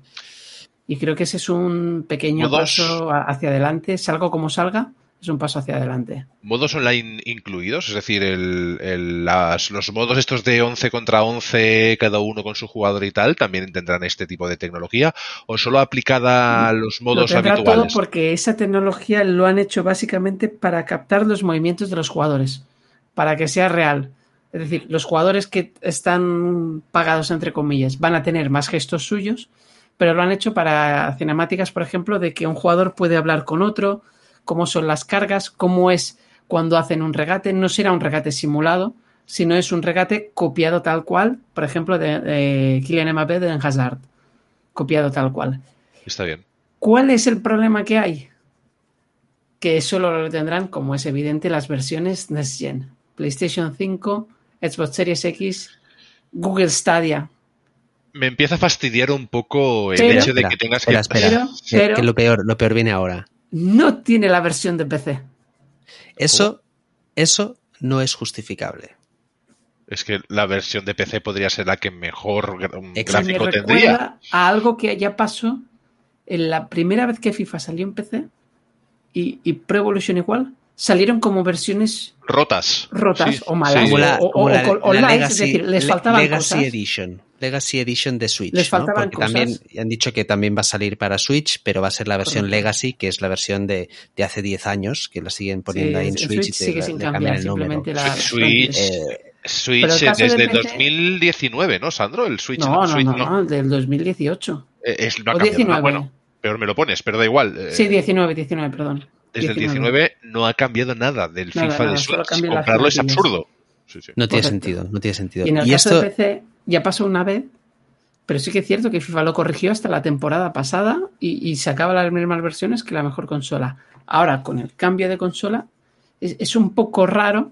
Y creo que ese es un pequeño paso hacia adelante, salgo como salga, es un paso hacia adelante. ¿Modos online incluidos? Es decir, los modos estos de 11 contra 11, cada uno con su jugador y tal, también tendrán este tipo de tecnología o solo aplicada a los modos lo habituales? todo porque esa tecnología lo han hecho básicamente para captar los movimientos de los jugadores, para que sea real. Es decir, los jugadores que están pagados, entre comillas, van a tener más gestos suyos, pero lo han hecho para cinemáticas, por ejemplo, de que un jugador puede hablar con otro, cómo son las cargas, cómo es cuando hacen un regate. No será un regate simulado, sino es un regate copiado tal cual, por ejemplo, de, de Kylian Mbappé de Hazard. Copiado tal cual. Está bien. ¿Cuál es el problema que hay? Que solo lo tendrán, como es evidente, las versiones Next Gen. PlayStation 5, Xbox Series X, Google Stadia. Me empieza a fastidiar un poco el hecho de que tengas que... Espera, pero, que lo peor, lo peor viene ahora no tiene la versión de PC. Eso, eso no es justificable. Es que la versión de PC podría ser la que mejor gráfico tendría. A algo que ya pasó en la primera vez que FIFA salió en PC y, y Pro Evolution igual, salieron como versiones rotas. Rotas o malas. o, es decir, les faltaban Legacy Edition. Legacy Edition de Switch. Les faltaban Porque también han dicho que también va a salir para Switch, pero va a ser la versión Legacy, que es la versión de, de, hace 10 años, que la siguen poniendo ahí en Switch, y te, sigue sin cambiar, simplemente la Switch. Eh, Switch desde 2019, ¿no, Sandro? El Switch no, no, no, no, del 2018. Eh, es, o 19. bueno, peor me lo pones, pero da igual. Eh. Sí, 19, 19, perdón. Desde el 19 no ha cambiado nada del FIFA de Switch. Comprarlo es absurdo. No tiene sentido, no tiene sentido. Y en el caso de PC ya pasó una vez, pero sí que es cierto que FIFA lo corrigió hasta la temporada pasada y, sacaba las mismas versiones que la mejor consola. Ahora, con el cambio de consola, es, un poco raro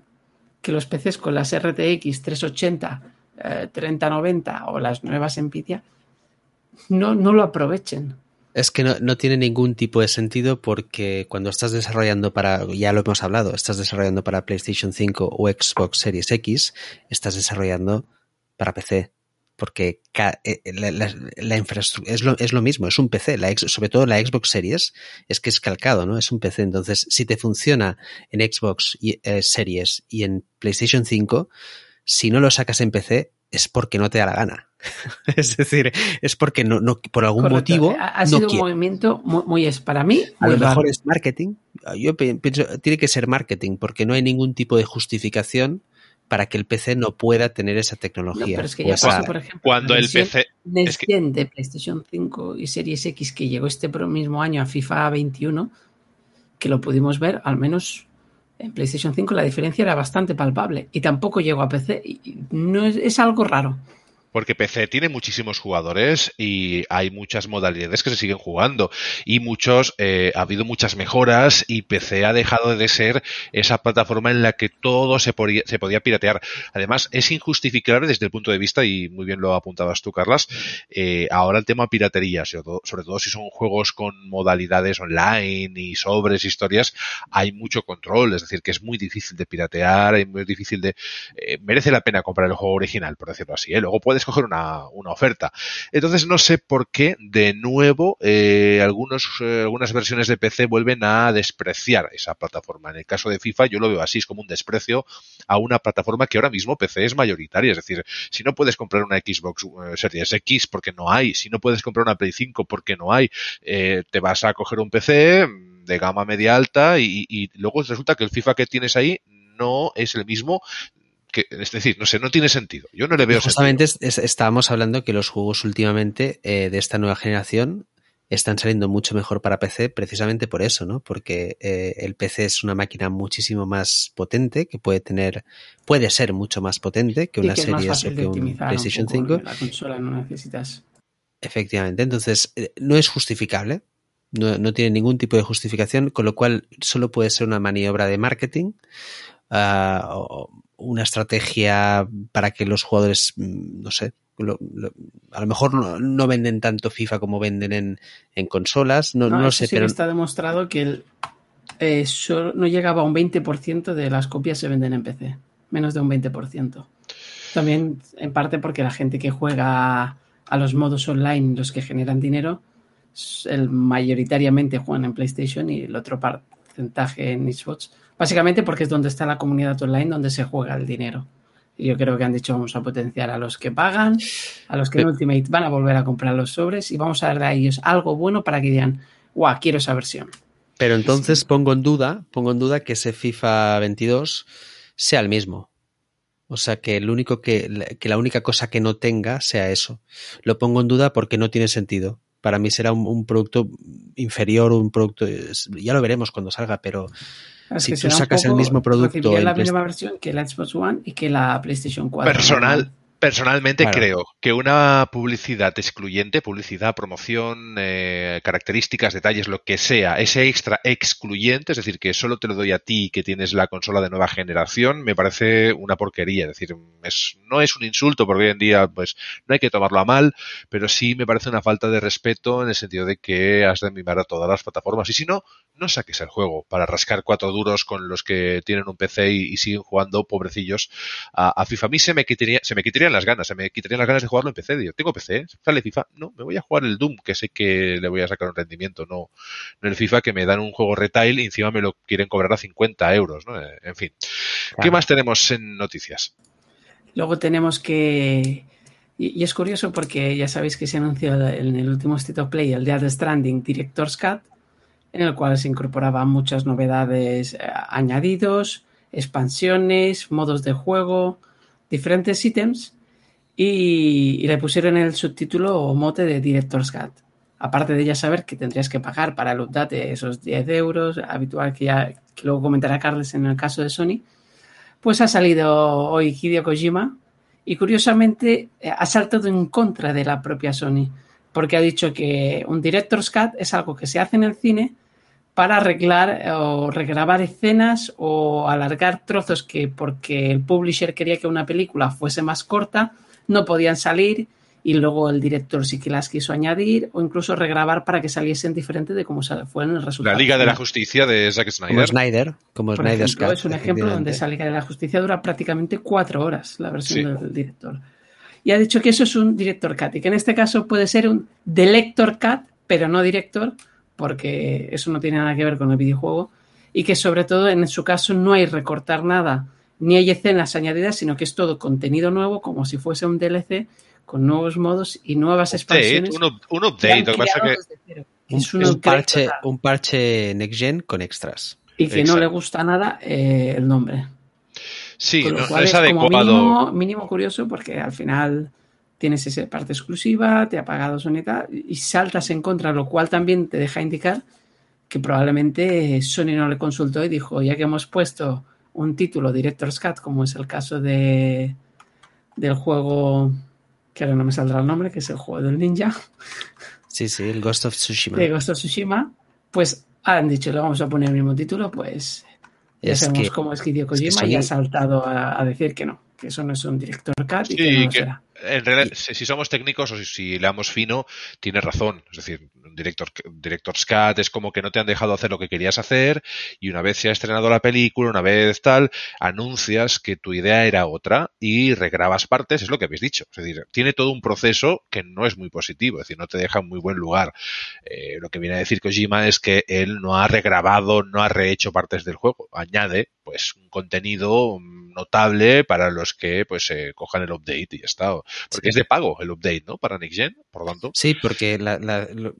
que los PCs con las RTX 380, 3090 o las nuevas Nvidia no, no lo aprovechen. Es que no, no, tiene ningún tipo de sentido porque cuando estás desarrollando para, ya lo hemos hablado, estás desarrollando para PlayStation 5 o Xbox Series X, estás desarrollando para PC. Porque eh, la, infraestructura es lo, es lo, mismo, es un PC, la, sobre todo la Xbox Series, es que es calcado, ¿no? Es un PC. Entonces, si te funciona en Xbox eh, Series y en PlayStation 5, si no lo sacas en PC, es porque no te da la gana. es decir, es porque no, no por algún motivo. Ha, sido un movimiento muy, es para mí. a lo mejor es marketing. Yo pienso, tiene que ser marketing, porque no hay ningún tipo de justificación para que el PC no pueda tener esa tecnología. pero es que ya pasó, por ejemplo, cuando el PC es de PlayStation 5 y Series X que llegó este mismo año a FIFA 21, que lo pudimos ver, al menos en PlayStation 5 la diferencia era bastante palpable y tampoco llegó a PC. Y no es algo raro. Porque PC tiene muchísimos jugadores y hay muchas modalidades que se siguen jugando. Y muchos, eh, ha habido muchas mejoras y PC ha dejado de ser esa plataforma en la que todo se podía, piratear. Además, es injustificable desde el punto de vista, y muy bien lo apuntabas tú, Carlas, eh, ahora el tema piratería, sobre todo, si son juegos con modalidades online y sobres, historias, hay mucho control. Es decir, que es muy difícil de piratear, es muy difícil de... Eh, merece la pena comprar el juego original, por decirlo así. Luego puedes escoger una, una oferta. Entonces no sé por qué de nuevo eh, algunos, eh, algunas versiones de PC vuelven a despreciar esa plataforma. En el caso de FIFA yo lo veo así, es como un desprecio a una plataforma que ahora mismo PC es mayoritaria. Es decir, si no puedes comprar una Xbox eh, Series X porque no hay, si no puedes comprar una Play 5 porque no hay, te vas a coger un PC de gama media alta y, y, luego resulta que el FIFA que tienes ahí no es el mismo es decir, no sé, no tiene sentido. Yo no le veo Justamente estábamos hablando que los juegos últimamente eh, de esta nueva generación están saliendo mucho mejor para PC precisamente por eso, ¿no? Porque eh, el PC es una máquina muchísimo más potente, que puede tener, puede ser mucho más potente que una serie o que un PlayStation 5. La consola no necesitas. Efectivamente, entonces eh, no es justificable, no, no, tiene ningún tipo de justificación, con lo cual solo puede ser una maniobra de marketing uh, una estrategia para que los jugadores, mm, no sé, lo, lo, a lo mejor no, no, venden tanto FIFA como venden en, en consolas, no, no, no sé, sí pero... está demostrado que el, eh, solo, no llegaba a un 20% de las copias se venden en PC, menos de un 20%. También en parte porque la gente que juega a los modos online, los que generan dinero, el, mayoritariamente juegan en PlayStation y el otro porcentaje en Xbox. Básicamente porque es donde está la comunidad online, donde se juega el dinero. Y yo creo que han dicho vamos a potenciar a los que pagan, a los que en Ultimate van a volver a comprar los sobres y vamos a darle a ellos algo bueno para que digan, guau, quiero esa versión. Pero entonces pongo en duda, pongo en duda que ese FIFA 22 sea el mismo. O sea, que el único que, que la única cosa que no tenga sea eso. Lo pongo en duda porque no tiene sentido. Para mí será un, un producto inferior, un producto, ya lo veremos cuando salga, pero Es si tú sacas el mismo producto, en la misma versión que la Xbox One y que la PlayStation 4. Personal, personalmente creo que una publicidad excluyente, publicidad, promoción, eh, características, detalles, lo que sea, ese extra excluyente, es decir, que solo te lo doy a ti que tienes la consola de nueva generación, me parece una porquería. Es decir, es, no es un insulto porque hoy en día pues no hay que tomarlo a mal, pero sí me parece una falta de respeto en el sentido de que has de mimar a todas las plataformas. Y si no, no saques el juego para rascar cuatro duros con los que tienen un PC y, y siguen jugando, pobrecillos, a, a FIFA. A mí se me, quitaría, se me quitarían las ganas, se me quitarían las ganas de jugarlo en PC. Digo, tengo PC, sale FIFA. No, me voy a jugar el Doom, que sé que le voy a sacar un rendimiento, no, no el FIFA que me dan un juego retail y encima me lo quieren cobrar a 50 euros, ¿no? Eh, En fin. ¿Qué más tenemos en noticias? Luego tenemos que. Y, y es curioso porque ya sabéis que se anunció en el último State of Play el Death Stranding Director's Cut, en el cual se incorporaban muchas novedades eh, añadidos, expansiones, modos de juego, diferentes ítems, y, le pusieron el subtítulo o mote de Director's Cut. Aparte de ya saber que tendrías que pagar para el update esos 10 euros, habitual que ya que luego comentará Carles en el caso de Sony, pues ha salido hoy Hideo Kojima y curiosamente eh, ha saltado en contra de la propia Sony porque ha dicho que un director's cut es algo que se hace en el cine para arreglar eh, o regrabar escenas o alargar trozos que porque el publisher quería que una película fuese más corta no podían salir y luego el director sí que las quiso añadir o incluso regrabar para que saliesen diferente de cómo fue en el resultado. La Liga de la. Justicia de Zack como Snyder. Snyder, como Por ejemplo, Cut, es un ejemplo donde esa Liga de la Justicia dura prácticamente cuatro horas la versión Sí. del director. Y ha dicho que eso es un director cut y que en este caso puede ser un delector cut, pero no director, porque eso no tiene nada que ver con el videojuego. Y que sobre todo en su caso no hay recortar nada, ni hay escenas añadidas, sino que es todo contenido nuevo, como si fuese un DLC, con nuevos modos y nuevas Update, expansiones. un, un update. Lo que pasa que. Un, Es un un parche, total. un parche next gen con extras. y que no le gusta nada eh, el nombre. sí, Con lo no, no cual es es como adecuado. mínimo, mínimo curioso porque al final tienes esa parte exclusiva, te ha pagado Sony y tal, y saltas en contra, lo cual también te deja indicar que probablemente Sony no le consultó y dijo, ya que hemos puesto un título Director's Cut, como es el caso de del juego, que ahora no me saldrá el nombre, que es el juego del ninja, Sí, sí, el Ghost of Tsushima. de Ghost of Tsushima, pues han dicho, le vamos a poner el mismo título, pues ya Es sabemos que- cómo es Hideo es que Kojima y ha saltado a, a decir que no, que eso no es un director cut y Sí, que no que- será. En realidad, si si somos técnicos o si, si le damos fino, tienes razón. Es decir, un director, director's cut es como que no te han dejado hacer lo que querías hacer y una vez se ha estrenado la película, una vez tal, anuncias que tu idea era otra y regrabas partes, es lo que habéis dicho. Es decir, tiene todo un proceso que no es muy positivo, es decir, no te deja en muy buen lugar. Eh, lo que viene a decir Kojima es que él no ha regrabado, no ha rehecho partes del juego. Añade, pues, un contenido notable para los que, pues, eh, cojan el update y ya está. Porque Sí. es de pago el update, ¿no? Para Next Gen, por lo tanto. Sí, porque la- la- lo-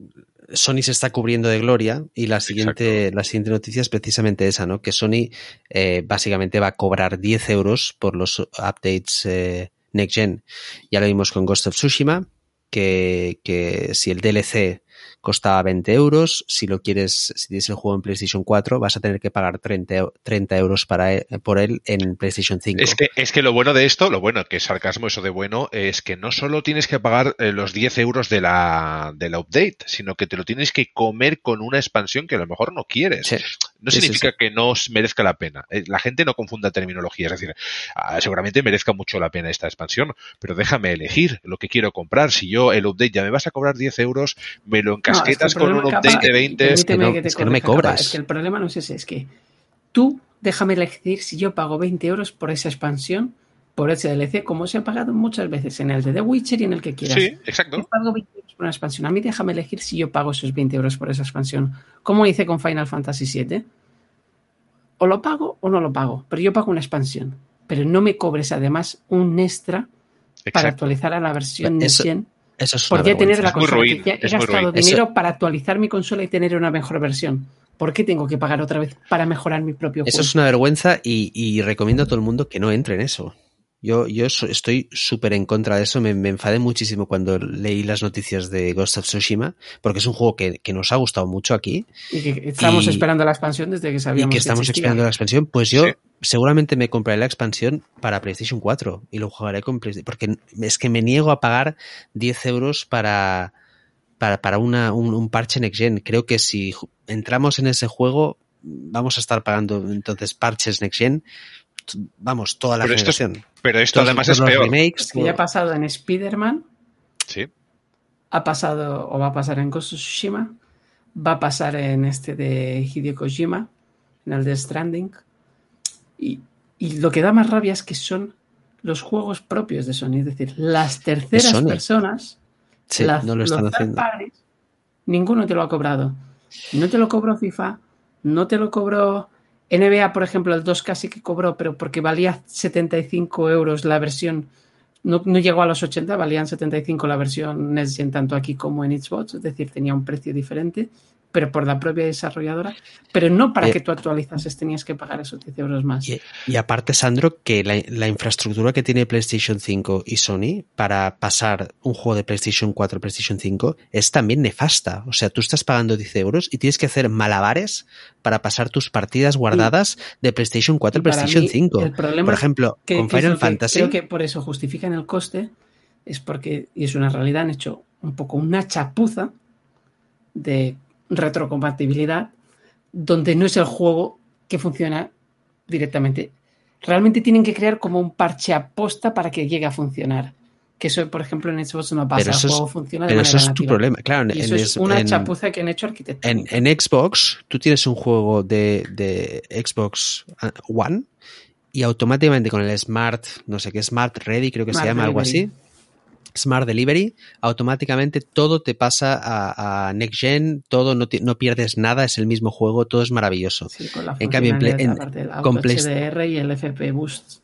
Sony se está cubriendo de gloria y la siguiente, la siguiente noticia es precisamente esa, ¿no? Que Sony eh, básicamente va a cobrar 10 euros por los updates eh, Next Gen. Ya lo vimos con Ghost of Tsushima, que, que si el DLC costaba 20 euros. Si lo quieres, si tienes el juego en PlayStation 4, vas a tener que pagar 30, 30 euros para, e, por él en PlayStation 5. Es que, es que lo bueno de esto, lo bueno, que es sarcasmo eso de bueno, es que no solo tienes que pagar eh, los 10 euros de la, de la update, sino que te lo tienes que comer con una expansión que a lo mejor no quieres. No significa que no merezca la pena. Eh, la gente no confunda terminología, es decir, ah, seguramente merezca mucho la pena esta expansión, pero déjame elegir lo que quiero comprar. Si yo el update ya me vas a cobrar 10 euros, me lo encasquetas con un update de 20. Es que, no, me cobras. Es que el problema no es ese, es que tú déjame elegir si yo pago 20 euros por esa expansión por ese DLC, como se ha pagado muchas veces en el de The Witcher y en el que quieras. Sí, exacto. Yo pago 20 euros por una expansión. A mí déjame elegir si yo pago esos 20 euros por esa expansión. Como hice con Final Fantasy VII. O lo pago o no lo pago, pero yo pago una expansión. Pero no me cobres además un extra para actualizar a la versión de 100. Eso es por tener la consola. he gastado dinero para actualizar mi consola y tener una mejor versión. ¿Por qué tengo que pagar otra vez para mejorar mi propio juego? Eso es una vergüenza y, y recomiendo a todo el mundo que no entre en eso. Yo, yo estoy súper en contra de eso. Me, enfadé muchísimo cuando leí las noticias de Ghost of Tsushima, porque es un juego que, nos ha gustado mucho aquí. Y que estamos esperando la expansión desde que sabíamos. Y que estamos esperando la expansión. Pues yo seguramente me compraré la expansión para PlayStation 4 y lo jugaré con PlayStation. Porque es que me niego a pagar 10 euros para, para, para una, un, un parche Next Gen. Creo que si entramos en ese juego, vamos a estar pagando entonces parches Next Gen vamos, toda la pero generación. Pero esto además es peor. Remakes, que ya ha pasado en Spider-Man. Sí. Ha pasado, o va a pasar en Ghost of Tsushima. Va a pasar en este de Hideo Kojima, en el de Stranding. Y, y lo que da más rabia es que son los juegos propios de Sony, es decir, las terceras personas, sí, no lo están haciendo. ninguno te lo ha cobrado. No te lo cobró FIFA, no te lo cobró NBA, por ejemplo, el 2 casi que cobró, pero porque valía 75 euros la versión, no, no llegó a los 80, valían 75 la versión Gen tanto aquí como en Xbox, es decir, tenía un precio diferente pero por la propia desarrolladora, pero no para eh, que tú actualizases tenías que pagar esos 10 euros más. Y, aparte, Sandro, que la, infraestructura que tiene PlayStation 5 y Sony para pasar un juego de PlayStation 4 a PlayStation 5 es también nefasta. O sea, tú estás pagando 10 euros y tienes que hacer malabares para pasar tus partidas guardadas de PlayStation 4 a PlayStation 5. por ejemplo, con Final Fantasy. creo que por eso justifican el coste, es porque, y es una realidad, han hecho un poco una chapuza de retrocompatibilidad donde no es el juego que funciona directamente. Realmente tienen que crear como un parche aposta para que llegue a funcionar. Que eso, por ejemplo, en Xbox no pasa. el juego funciona de pero eso es tu problema. Claro, eso es una chapuza que han hecho arquitectos. En, Xbox, tú tienes un juego de, de Xbox One y automáticamente con el Smart, no sé qué, Smart Ready, creo que se llama algo así. Smart Delivery, automáticamente todo te pasa a, Next Gen, todo no, no, pierdes nada, es el mismo juego, todo es maravilloso. en cambio, en, con HDR y el FP Boost.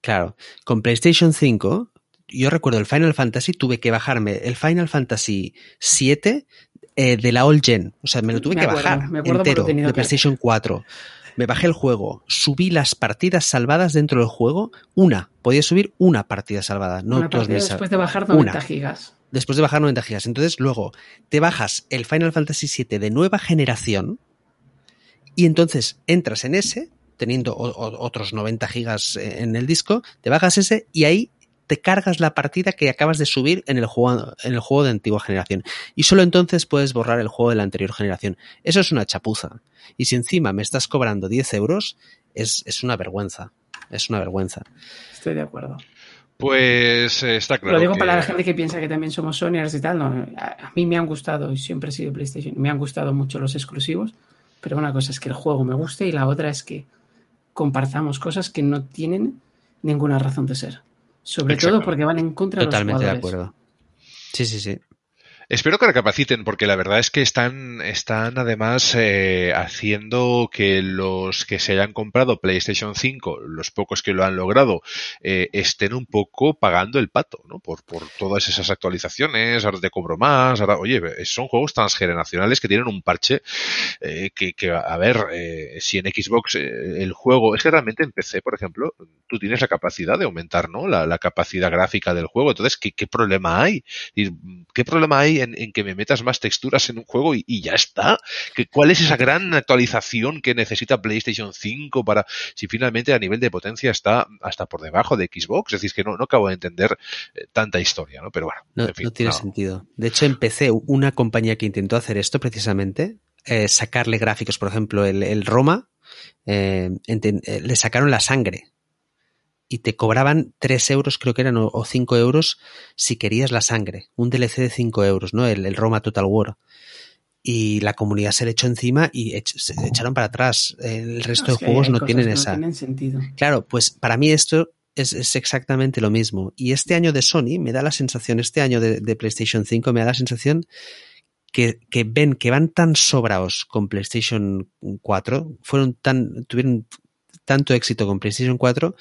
Claro, con PlayStation 5, yo recuerdo el Final Fantasy, tuve que bajarme el Final Fantasy 7 eh, de la All Gen, o sea, me lo tuve que bajar entero de PlayStation 4 me bajé el juego, subí las partidas salvadas dentro del juego, una, podía subir una partida salvada, no dos Después de bajar 90 gigas. Después de bajar 90 gigas. Entonces, luego te bajas el Final Fantasy VII de nueva generación y entonces entras en ese, teniendo otros 90 gigas en el disco, te bajas ese y ahí te cargas la partida que acabas de subir en el juego, en el juego de antigua generación. Y solo entonces puedes borrar el juego de la anterior generación. Eso es una chapuza. Y si encima me estás cobrando 10 euros, es, una vergüenza. Es una vergüenza. Estoy de acuerdo. Pues eh, está claro. Lo digo para la gente que piensa que también somos Sonyers y tal. No, a, mí me han gustado, y siempre he sido PlayStation, me han gustado mucho los exclusivos, pero una cosa es que el juego me guste y la otra es que compartamos cosas que no tienen ninguna razón de ser. Sobre todo porque van en contra de los Totalmente de acuerdo. Sí, sí, sí. Espero que recapaciten, porque la verdad es que están, están además eh, haciendo que los que se hayan comprado PlayStation 5, los pocos que lo han logrado, eh, estén un poco pagando el pato, ¿no? Por, por todas esas actualizaciones, ahora te cobro más, ahora, oye, son juegos transgeneracionales que tienen un parche eh, que, que, a ver, si en Xbox el juego, es que realmente en PC, por ejemplo, tú tienes la capacidad de aumentar, ¿no? La, la capacidad gráfica del juego, entonces, ¿qué, qué problema hay? ¿Qué problema hay en, que me metas más texturas en un juego y, ya está. ¿Cuál es esa gran actualización que necesita PlayStation 5 para si finalmente a nivel de potencia está hasta por debajo de Xbox? Es decir, que no, no acabo de entender eh, tanta historia, ¿no? Pero bueno. No, no tiene sentido. De hecho, empecé una compañía que intentó hacer esto precisamente, eh, sacarle gráficos, por ejemplo, el, Roma, eh, le sacaron la sangre y te cobraban 3 euros, creo que eran, o 5 euros si querías la sangre. Un DLC de 5 euros, ¿no? El, Roma Total War. Y la comunidad se le echó encima y se echaron para atrás. El resto de juegos no tienen esa. sentido. Claro, pues para mí esto es, exactamente lo mismo. Y este año de Sony me da la sensación, este año de, de PlayStation 5 me da la sensación que, que, ven que van tan sobraos con PlayStation 4, fueron tan, tuvieron tanto éxito con PlayStation 4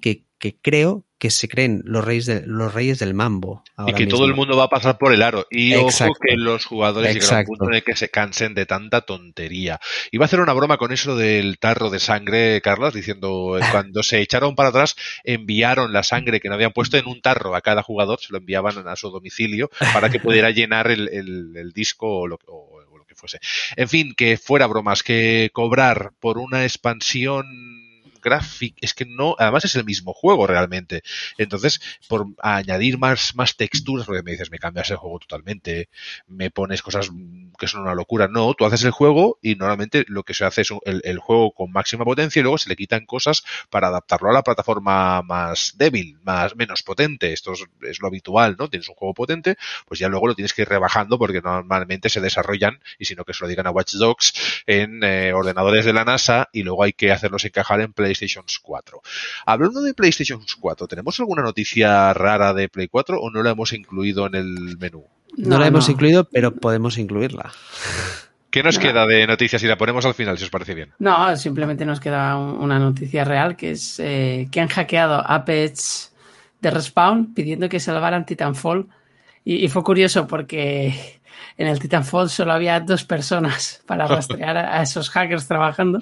que, que creo que se creen los reyes, de, los reyes del mambo. y que todo el mundo va a pasar por el aro. Y ojo que los jugadores llegan a un punto en el que se cansen de tanta tontería. Iba a hacer una broma con eso del tarro de sangre, Carlos, diciendo cuando se echaron para atrás, enviaron la sangre que no habían puesto en un tarro a cada jugador, se lo enviaban a su domicilio para que pudiera llenar el, el, disco o lo, o lo que fuese. En fin, que fuera bromas, que cobrar por una expansión es que no, además es el mismo juego realmente. Entonces, por añadir más, más texturas, porque me dices, me cambias el juego totalmente, me pones cosas que son una locura. No, tú haces el juego y normalmente lo que se hace es el, juego con máxima potencia y luego se le quitan cosas para adaptarlo a la plataforma más débil, más, menos potente. Esto es, lo habitual, ¿no? Tienes un juego potente, pues ya luego lo tienes que ir rebajando porque normalmente se desarrollan, y si no que se lo digan a Watch Dogs, en eh, ordenadores de la NASA y luego hay que hacerlos encajar en Play PlayStation 4. Hablando de PlayStation 4, ¿tenemos alguna noticia rara de Play 4 o no la hemos incluido en el menú? No, la hemos incluido, pero podemos incluirla. ¿Qué nos queda de noticias y la ponemos al final, si os parece bien? No, simplemente nos queda una noticia real, que es eh, que han hackeado Apex de Respawn pidiendo que salvaran Titanfall. y fue curioso porque en el Titanfall solo había dos personas para rastrear a esos hackers trabajando.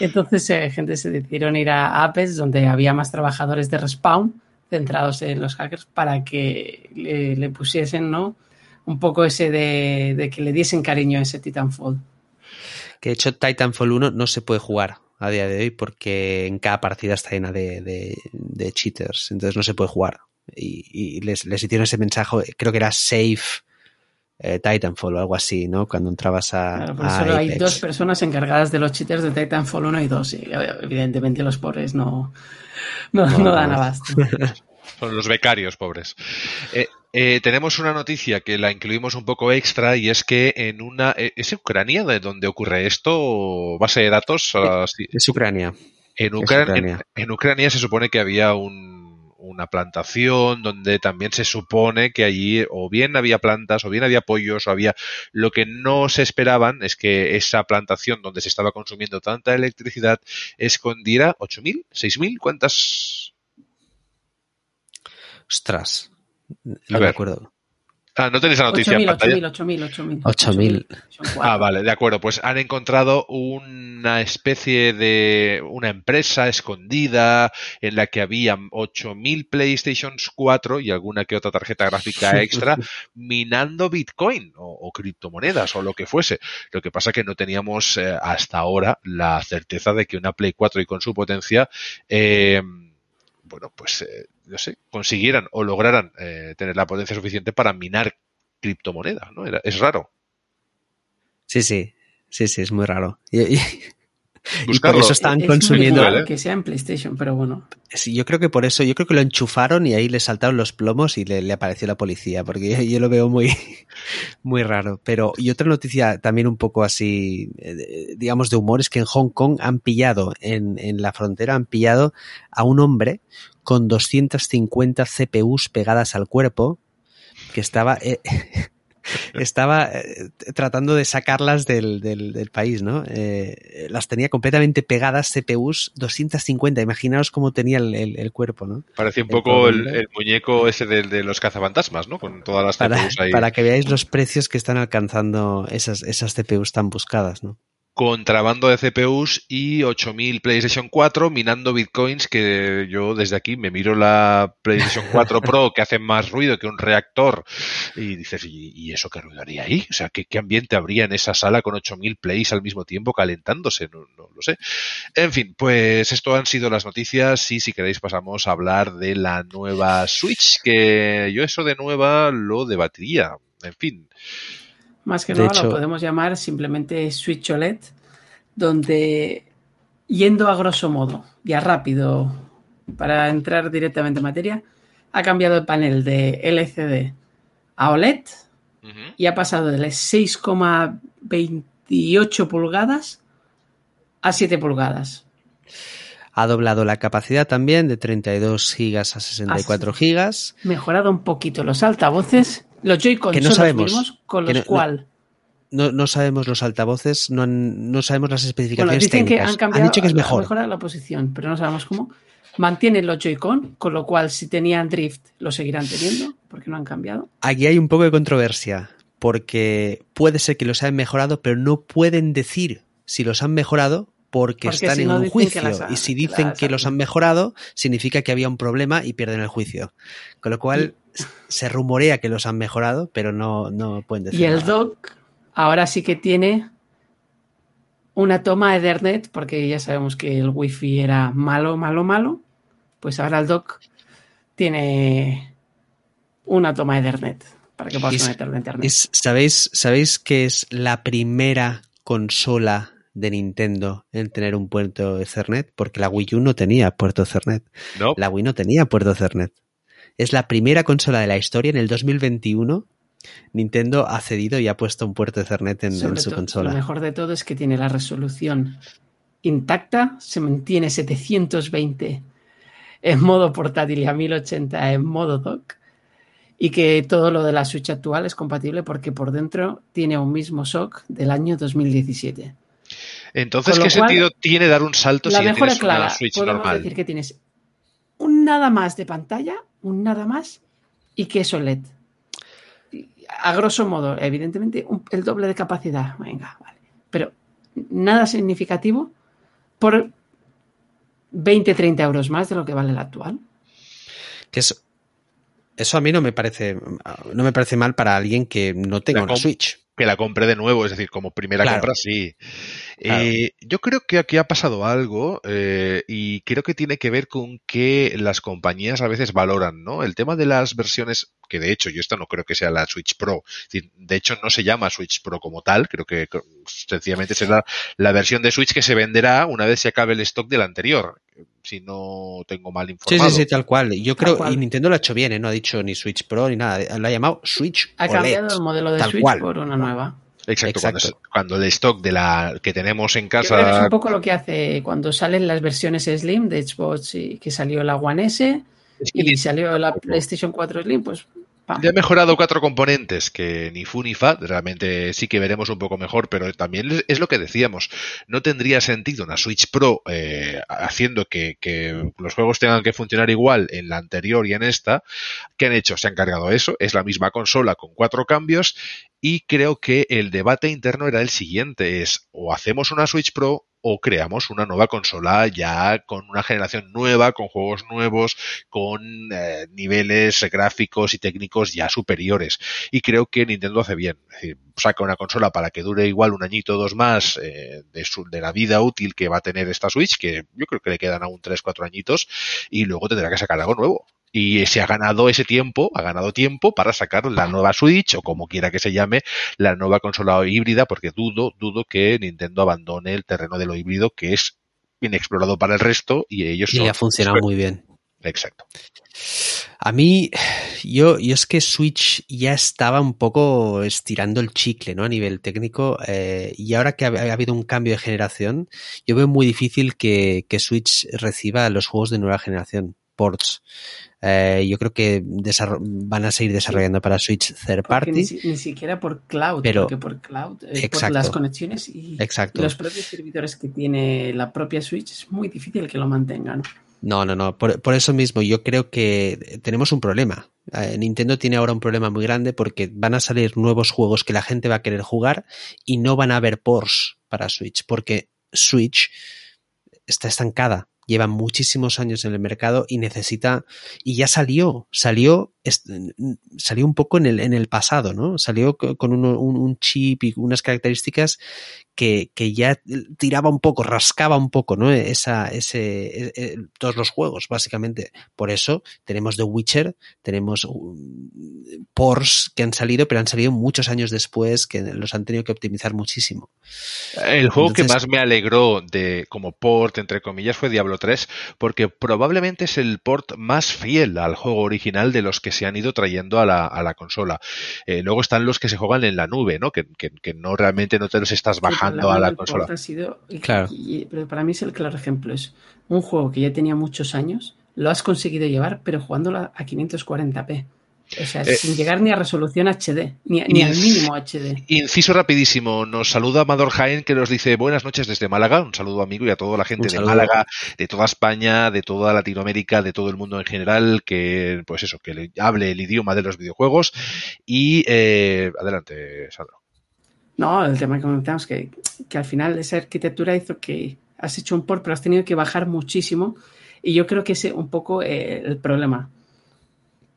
Entonces, eh, gente se decidieron ir a Apex, donde había más trabajadores de Respawn centrados en los hackers para que le, pusiesen, ¿no? Un poco ese de, que le diesen cariño a ese Titanfall. Que de hecho Titanfall 1 no se puede jugar a día de hoy porque en cada partida está llena de, cheaters, entonces no se puede jugar. Y, les, hicieron ese mensaje, creo que era safe eh, Titanfall o algo así, ¿no? Cuando entrabas a. solo hay dos personas encargadas de los cheaters de Titanfall 1 y 2. Y evidentemente los pobres no, no, dan abasto. Son los becarios pobres. Eh, eh, tenemos una noticia que la incluimos un poco extra y es que en una. ¿Es Ucrania de donde ocurre esto? ¿Base de datos? Es Ucrania. En Ucrania, en Ucrania se supone que había un una plantación donde también se supone que allí o bien había plantas o bien había pollos o había lo que no se esperaban es que esa plantación donde se estaba consumiendo tanta electricidad escondiera 8.000, 6.000, ¿cuántas? Ostras, no me acuerdo. Ah, no tenéis la noticia 8.000, 8.000, 8.000, 8.000. Ah, vale, de acuerdo. Pues han encontrado una especie de una empresa escondida en la que había 8.000 PlayStations 4 y alguna que otra tarjeta gráfica extra minando Bitcoin o, criptomonedas o lo que fuese. Lo que pasa que no teníamos eh, hasta ahora la certeza de que una Play 4 y con su potencia eh, bueno, pues eh, no sé, consiguieran o lograran eh, tener la potencia suficiente para minar criptomonedas, ¿no? es raro. Sí, sí, sí, sí, es muy raro. Y, por eso están consumiendo. ¿eh? Que sea en PlayStation, pero bueno. Sí, yo creo que por eso, yo creo que lo enchufaron y ahí le saltaron los plomos y le, apareció la policía, porque yo, lo veo muy, muy raro. Pero, y otra noticia también un poco así, eh, digamos, de humor, es que en Hong Kong han pillado, en, en la frontera, han pillado a un hombre con 250 CPUs pegadas al cuerpo, que estaba, eh, estaba eh, tratando de sacarlas del, del, país, ¿no? Eh, las tenía completamente pegadas CPUs 250. Imaginaos cómo tenía el, el, cuerpo, ¿no? Parecía un poco el, muñeco ese de, de, los cazafantasmas, ¿no? Con todas las para, CPUs ahí. Para que veáis los precios que están alcanzando esas, esas CPUs tan buscadas, ¿no? Contrabando de CPUs y 8000 PlayStation 4 minando bitcoins que yo desde aquí me miro la PlayStation 4 Pro que hace más ruido que un reactor y dices, ¿y, eso qué ruido haría ahí? O sea, ¿qué, ambiente habría en esa sala con 8000 plays al mismo tiempo calentándose? No, no, lo sé. En fin, pues esto han sido las noticias y si queréis pasamos a hablar de la nueva Switch que yo eso de nueva lo debatiría. En fin. Más que nada lo podemos llamar simplemente Switch OLED, donde yendo a grosso modo, ya rápido, para entrar directamente en materia, ha cambiado el panel de LCD a OLED y ha pasado de 6,28 pulgadas a 7 pulgadas. Ha doblado la capacidad también de 32 gigas a 64 gigas. Mejorado un poquito los altavoces los Joy-Con no son sabemos, los mismos con los cual. No, sabemos los altavoces, no, no sabemos las especificaciones técnicas. Que han, cambiado, han dicho que es mejor. la posición, pero no sabemos cómo. Mantienen los Joy-Con, con lo cual si tenían drift lo seguirán teniendo, porque no han cambiado. Aquí hay un poco de controversia, porque puede ser que los hayan mejorado, pero no pueden decir si los han mejorado porque, están en un juicio. y si dicen que los han mejorado, significa que había un problema y pierden el juicio. Con lo cual, se rumorea que los han mejorado, pero no, no pueden decir. Y el dock ahora sí que tiene una toma Ethernet, porque ya sabemos que el wifi era malo, malo, malo. Pues ahora el dock tiene una toma Ethernet para que puedas conectarlo a internet. ¿sabéis, ¿Sabéis que es la primera consola de Nintendo en tener un puerto Ethernet? Porque la Wii U no tenía puerto Ethernet. La Wii no tenía puerto Ethernet. Es la primera consola de la historia en el 2021. Nintendo ha cedido y ha puesto un puerto Ethernet en, en su consola. Lo mejor de todo es que tiene la resolución intacta, se mantiene 720 en modo portátil y a 1080 en modo dock y que todo lo de la Switch actual es compatible porque por dentro tiene un mismo SOC del año 2017. Entonces, ¿qué sentido tiene dar un salto la si mejora tienes clara, una Switch normal? decir que tienes un nada más de pantalla, un nada más, y que es OLED. A grosso modo, evidentemente, el doble de capacidad. Venga, vale. Pero nada significativo por 20, 30 euros más de lo que vale el actual. Que eso, eso a mí no me parece no me parece mal para alguien que no tenga una Switch que la compre de nuevo, es decir, como primera compra, sí. Eh, yo creo que aquí ha pasado algo eh, y creo que tiene que ver con que las compañías a veces valoran, ¿no? El tema de las versiones, que de hecho yo esta no creo que sea la Switch Pro, de hecho no se llama Switch Pro como tal, creo que sencillamente será la versión de Switch que se venderá una vez se acabe el stock del anterior si no tengo mal informado. Sí, sí, sí, tal cual. Yo creo, y Nintendo lo ha hecho bien, ¿eh? no ha dicho ni Switch Pro ni nada, lo ha llamado Switch Ha cambiado el modelo de Switch por una nueva. Exacto, Cuando, el stock de la que tenemos en casa. es un poco lo que hace cuando salen las versiones Slim de Xbox y que salió la One S y salió la PlayStation 4 Slim, pues ya ha mejorado cuatro componentes que ni fu ni fa, realmente sí que veremos un poco mejor, pero también es lo que decíamos, no tendría sentido una Switch Pro eh, haciendo que, que, los juegos tengan que funcionar igual en la anterior y en esta. ¿Qué han hecho? Se han cargado eso, es la misma consola con cuatro cambios y creo que el debate interno era el siguiente, es o hacemos una Switch Pro o creamos una nueva consola ya con una generación nueva, con juegos nuevos, con eh, niveles gráficos y técnicos ya superiores. Y creo que Nintendo hace bien. Es decir, saca una consola para que dure igual un añito o dos más eh, de, su, de la vida útil que va a tener esta Switch, que yo creo que le quedan aún 3-4 añitos, y luego tendrá que sacar algo nuevo y se ha ganado ese tiempo, ha ganado tiempo para sacar la nueva Switch o como quiera que se llame, la nueva consola híbrida, porque dudo, dudo que Nintendo abandone el terreno de lo híbrido que es inexplorado para el resto y ellos y le ha funcionado muy bien. Exacto. A mí, yo, yo es que Switch ya estaba un poco estirando el chicle, ¿no? A nivel técnico. Eh, y ahora que ha, habido un cambio de generación, yo veo muy difícil que, que Switch reciba los juegos de nueva generación ports. Eh, yo creo que van a seguir desarrollando para Switch third party. Ni, siquiera por cloud, pero, porque por cloud, eh, por las conexiones y, los propios servidores que tiene la propia Switch es muy difícil que lo mantengan. No, no, no. Por, eso mismo yo creo que tenemos un problema. Eh, Nintendo tiene ahora un problema muy grande porque van a salir nuevos juegos que la gente va a querer jugar y no van a haber ports para Switch porque Switch está estancada lleva muchísimos años en el mercado y necesita, y ya salió, salió, salió un poco en el, en el pasado, ¿no? Salió con un, un chip y unas características que, que, ya tiraba un poco, rascaba un poco, ¿no? Esa, ese, e, e, todos los juegos, básicamente. Por eso tenemos The Witcher, tenemos ports que han salido, pero han salido muchos años después, que los han tenido que optimizar muchísimo. El juego que más me alegró de como port, entre comillas, fue Diablo 3, porque probablemente es el port más fiel al juego original de los que se han ido trayendo a la, a la consola. Eh, luego están los que se juegan en la nube, ¿no? Que, que, que no realmente no te los estás bajando a la consola. claro. pero para mí es el claro ejemplo. Es un juego que ya tenía muchos años, lo has conseguido llevar, pero jugándolo a 540p. O sea, eh, sin llegar ni a resolución HD, ni, al mínimo HD. Inciso rapidísimo, nos saluda Amador Jaén que nos dice buenas noches desde Málaga, un saludo amigo y a toda la gente de Málaga, de toda España, de toda Latinoamérica, de todo el mundo en general, que pues eso, que le hable el idioma de los videojuegos. Y eh, adelante, Sandro. No, el tema que comentamos, que, que al final esa arquitectura hizo que has hecho un port, pero has tenido que bajar muchísimo. Y yo creo que ese es un poco eh, el problema.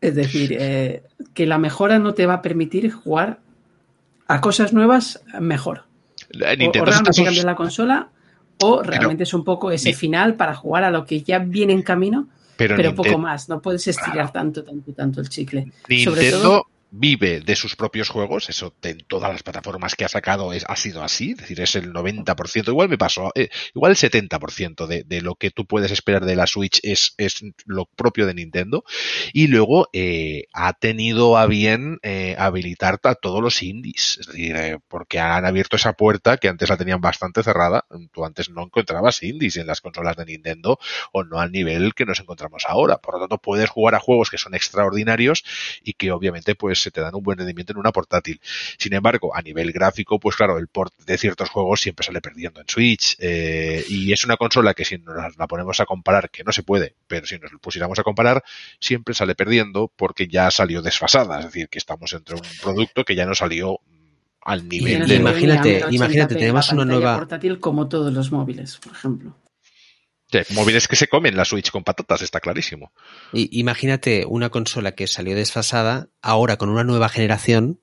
Es decir, eh, que la mejora no te va a permitir jugar a cosas nuevas mejor. Nintendo o, realmente cambiar la consola, o realmente es un poco ese final para jugar a lo que ya viene en camino, pero, poco más. No puedes estirar tanto, tanto, tanto el chicle. Sobre todo vive de sus propios juegos, eso en todas las plataformas que ha sacado es, ha sido así, es decir, es el 90%, igual me pasó, eh, igual el 70% de, de, lo que tú puedes esperar de la Switch es, es lo propio de Nintendo, y luego eh, ha tenido a bien eh, habilitar a todos los indies, es decir, eh, porque han abierto esa puerta que antes la tenían bastante cerrada, tú antes no encontrabas indies en las consolas de Nintendo o no al nivel que nos encontramos ahora, por lo tanto puedes jugar a juegos que son extraordinarios y que obviamente pues se te dan un buen rendimiento en una portátil. Sin embargo, a nivel gráfico, pues claro, el port de ciertos juegos siempre sale perdiendo en Switch eh, y es una consola que si nos la ponemos a comparar, que no se puede, pero si nos pusiéramos a comparar, siempre sale perdiendo porque ya salió desfasada, es decir, que estamos entre un producto que ya no salió al nivel de... Imagínate, imagínate, tenemos una nueva... portátil como todos los móviles, por ejemplo móviles que se comen la Switch con patatas, está clarísimo. Y, imagínate una consola que salió desfasada, ahora con una nueva generación,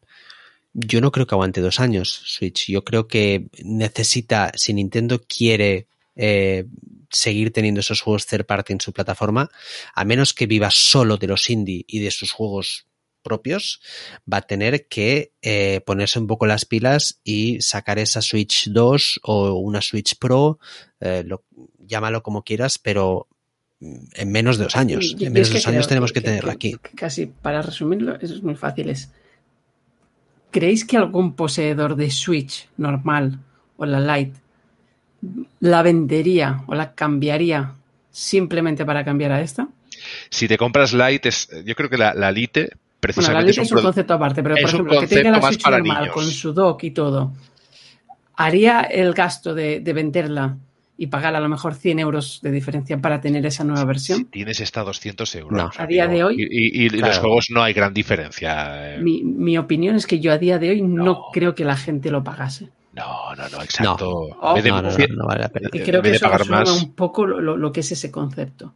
yo no creo que aguante dos años Switch. Yo creo que necesita, si Nintendo quiere eh, seguir teniendo esos juegos third party en su plataforma, a menos que viva solo de los indie y de sus juegos propios, va a tener que eh, ponerse un poco las pilas y sacar esa Switch 2 o una Switch Pro, eh, llámalo como quieras, pero en menos de dos años. en menos de dos años tenemos que, tenerla aquí. Casi, para resumirlo, eso es muy fácil. Es, ¿Creéis que algún poseedor de Switch normal o la Lite la vendería o la cambiaría simplemente para cambiar a esta? Si te compras Lite, yo creo que la, la Lite bueno, la Lite es un, concepto aparte, pero por ejemplo, que tenga la Switch normal con su dock y todo, ¿haría el gasto de, venderla y pagar a lo mejor 100 euros de diferencia para tener esa nueva versión? tienes hasta 200 euros. a día de hoy. Y, los juegos no hay gran diferencia. Eh. Mi, opinión es que yo a día de hoy no, creo que la gente lo pagase. No, no, no, exacto. No, no, vale la pena. Y creo que eso más... un poco lo, lo, que es ese concepto.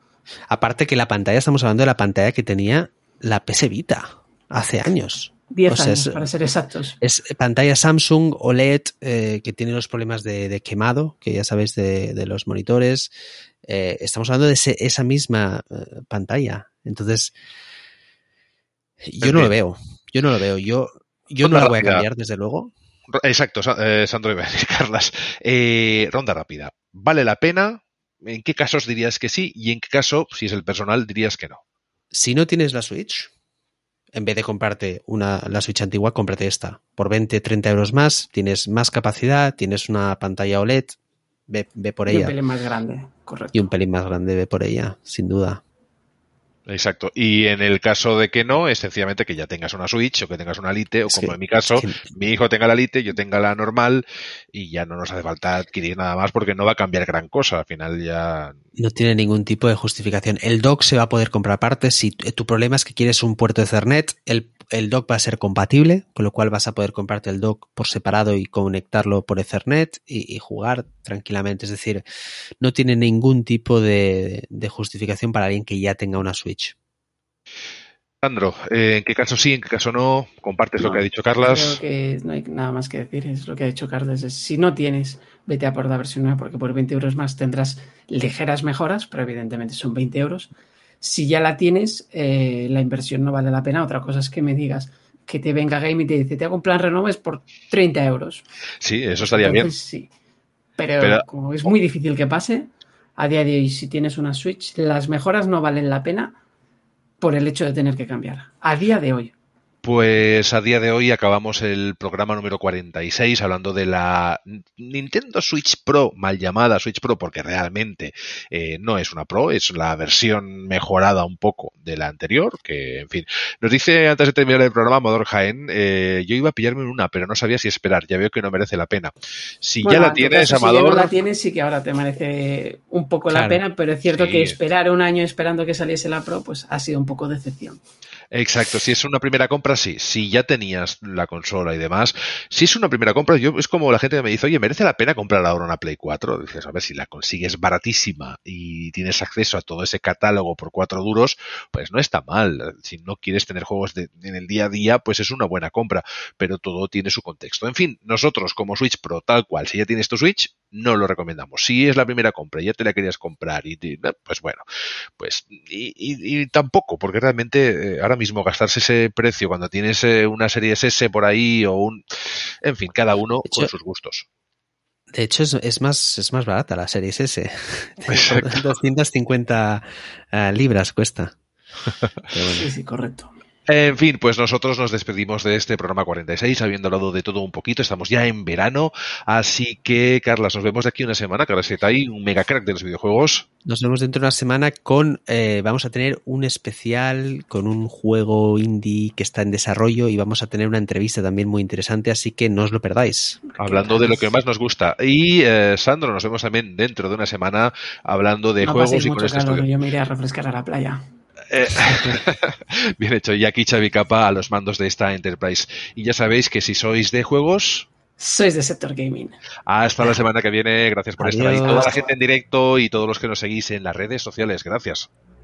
Aparte que la pantalla, estamos hablando de la pantalla que tenía la PS Vita hace años. 10 años, para ser exactos. Es pantalla Samsung OLED eh, que tiene los problemas de, quemado, que ya sabéis de, los monitores. Eh, estamos hablando de esa misma eh, pantalla. Entonces, yo no lo veo. Yo no lo veo. Yo, yo no la voy a cambiar, desde luego. Exacto, Sandro y Carlas. ronda rápida. ¿Vale la pena? ¿En qué casos dirías que sí? Y en qué caso, si es el personal, dirías que no. Si no tienes la Switch, en vez de comprarte una, la Switch antigua, cómprate esta. Por 20, 30 euros más, tienes más capacidad, tienes una pantalla OLED, ve, por ella. Y un pelín más grande, correcto. Y un pelín más grande, ve por ella, sin duda. Exacto. Y en el caso de que no, es sencillamente que ya tengas una Switch o que tengas una Lite, o como en mi caso, mi hijo tenga la Lite, yo tenga la normal, y ya no nos hace falta adquirir nada más porque no va a cambiar gran cosa. Al final ya No tiene ningún tipo de justificación. El dock se va a poder comprar aparte. Si tu problema es que quieres un puerto de Ethernet, el, el dock va a ser compatible, con lo cual vas a poder comprarte el dock por separado y conectarlo por Ethernet y, jugar tranquilamente. Es decir, no tiene ningún tipo de, justificación para alguien que ya tenga una Switch. Sandro, eh, ¿en qué caso sí, en qué caso no? ¿Compartes lo que ha dicho Carlas? Creo que no hay nada más que decir, es lo que ha dicho Carlos. si no tienes, vete a por la versión nueva porque por 20 euros más tendrás ligeras mejoras, pero evidentemente son 20 euros. Si ya la tienes, eh, la inversión no vale la pena. Otra cosa es que me digas que te venga Game y te dice, te hago un plan renoves por 30 euros. Sí, eso estaría bien. Sí. Pero, como es muy difícil que pase, a día de hoy, si tienes una Switch, las mejoras no valen la pena por el hecho de tener que cambiar. A día de hoy. Pues a día de hoy acabamos el programa número 46 hablando de la Nintendo Switch Pro, mal llamada Switch Pro, porque realmente eh, no es una Pro, es la versión mejorada un poco de la anterior, que en fin. Nos dice antes de terminar el programa Amador Jaén, eh, yo iba a pillarme una, pero no sabía si esperar, ya veo que no merece la pena. Si ya la tienes, Amador... Si ya no la tienes, sí que ahora te merece un poco la pena, pero es cierto que esperar un año esperando que saliese la Pro, pues ha sido un poco decepción. Exacto, si es una primera compra, sí. Si ya tenías la consola y demás, si es una primera compra, yo es como la gente que me dice, oye, ¿merece la pena comprar ahora una Play 4? Dices, a ver, si la consigues baratísima y tienes acceso a todo ese catálogo por cuatro duros, pues no está mal. Si no quieres tener juegos en el día a día, pues es una buena compra, pero todo tiene su contexto. En fin, nosotros como Switch Pro, tal cual, si ya tienes tu Switch, no lo recomendamos. Si es la primera compra y ya te la querías comprar, y, pues bueno, pues y, tampoco, porque realmente eh, ahora mismo gastarse ese precio cuando tienes eh, una serie S por ahí o un... En fin, cada uno con sus gustos. De hecho, es, más, es más barata la serie S. 250 eh, libras cuesta. Sí, sí, correcto. En fin, pues nosotros nos despedimos de este programa 46, habiendo hablado de todo un poquito. Estamos ya en verano, así que, Carlas, nos vemos de aquí una semana. Carlas está ahí, un mega crack de los videojuegos. Nos vemos dentro de una semana con. Eh, vamos a tener un especial con un juego indie que está en desarrollo y vamos a tener una entrevista también muy interesante, así que no os lo perdáis. Hablando de lo que más nos gusta. Y, eh, Sandro, nos vemos también dentro de una semana hablando de juegos y con este Yo me iré a refrescar a la playa. Eh, bien hecho. Y aquí Xavi Capa a los mandos de esta Enterprise. Y ya sabéis que si sois de juegos, sois de Sector Gaming. Hasta la semana que viene. Gracias por estar ahí. Toda la gente en directo y todos los que nos seguís en las redes sociales. Gracias.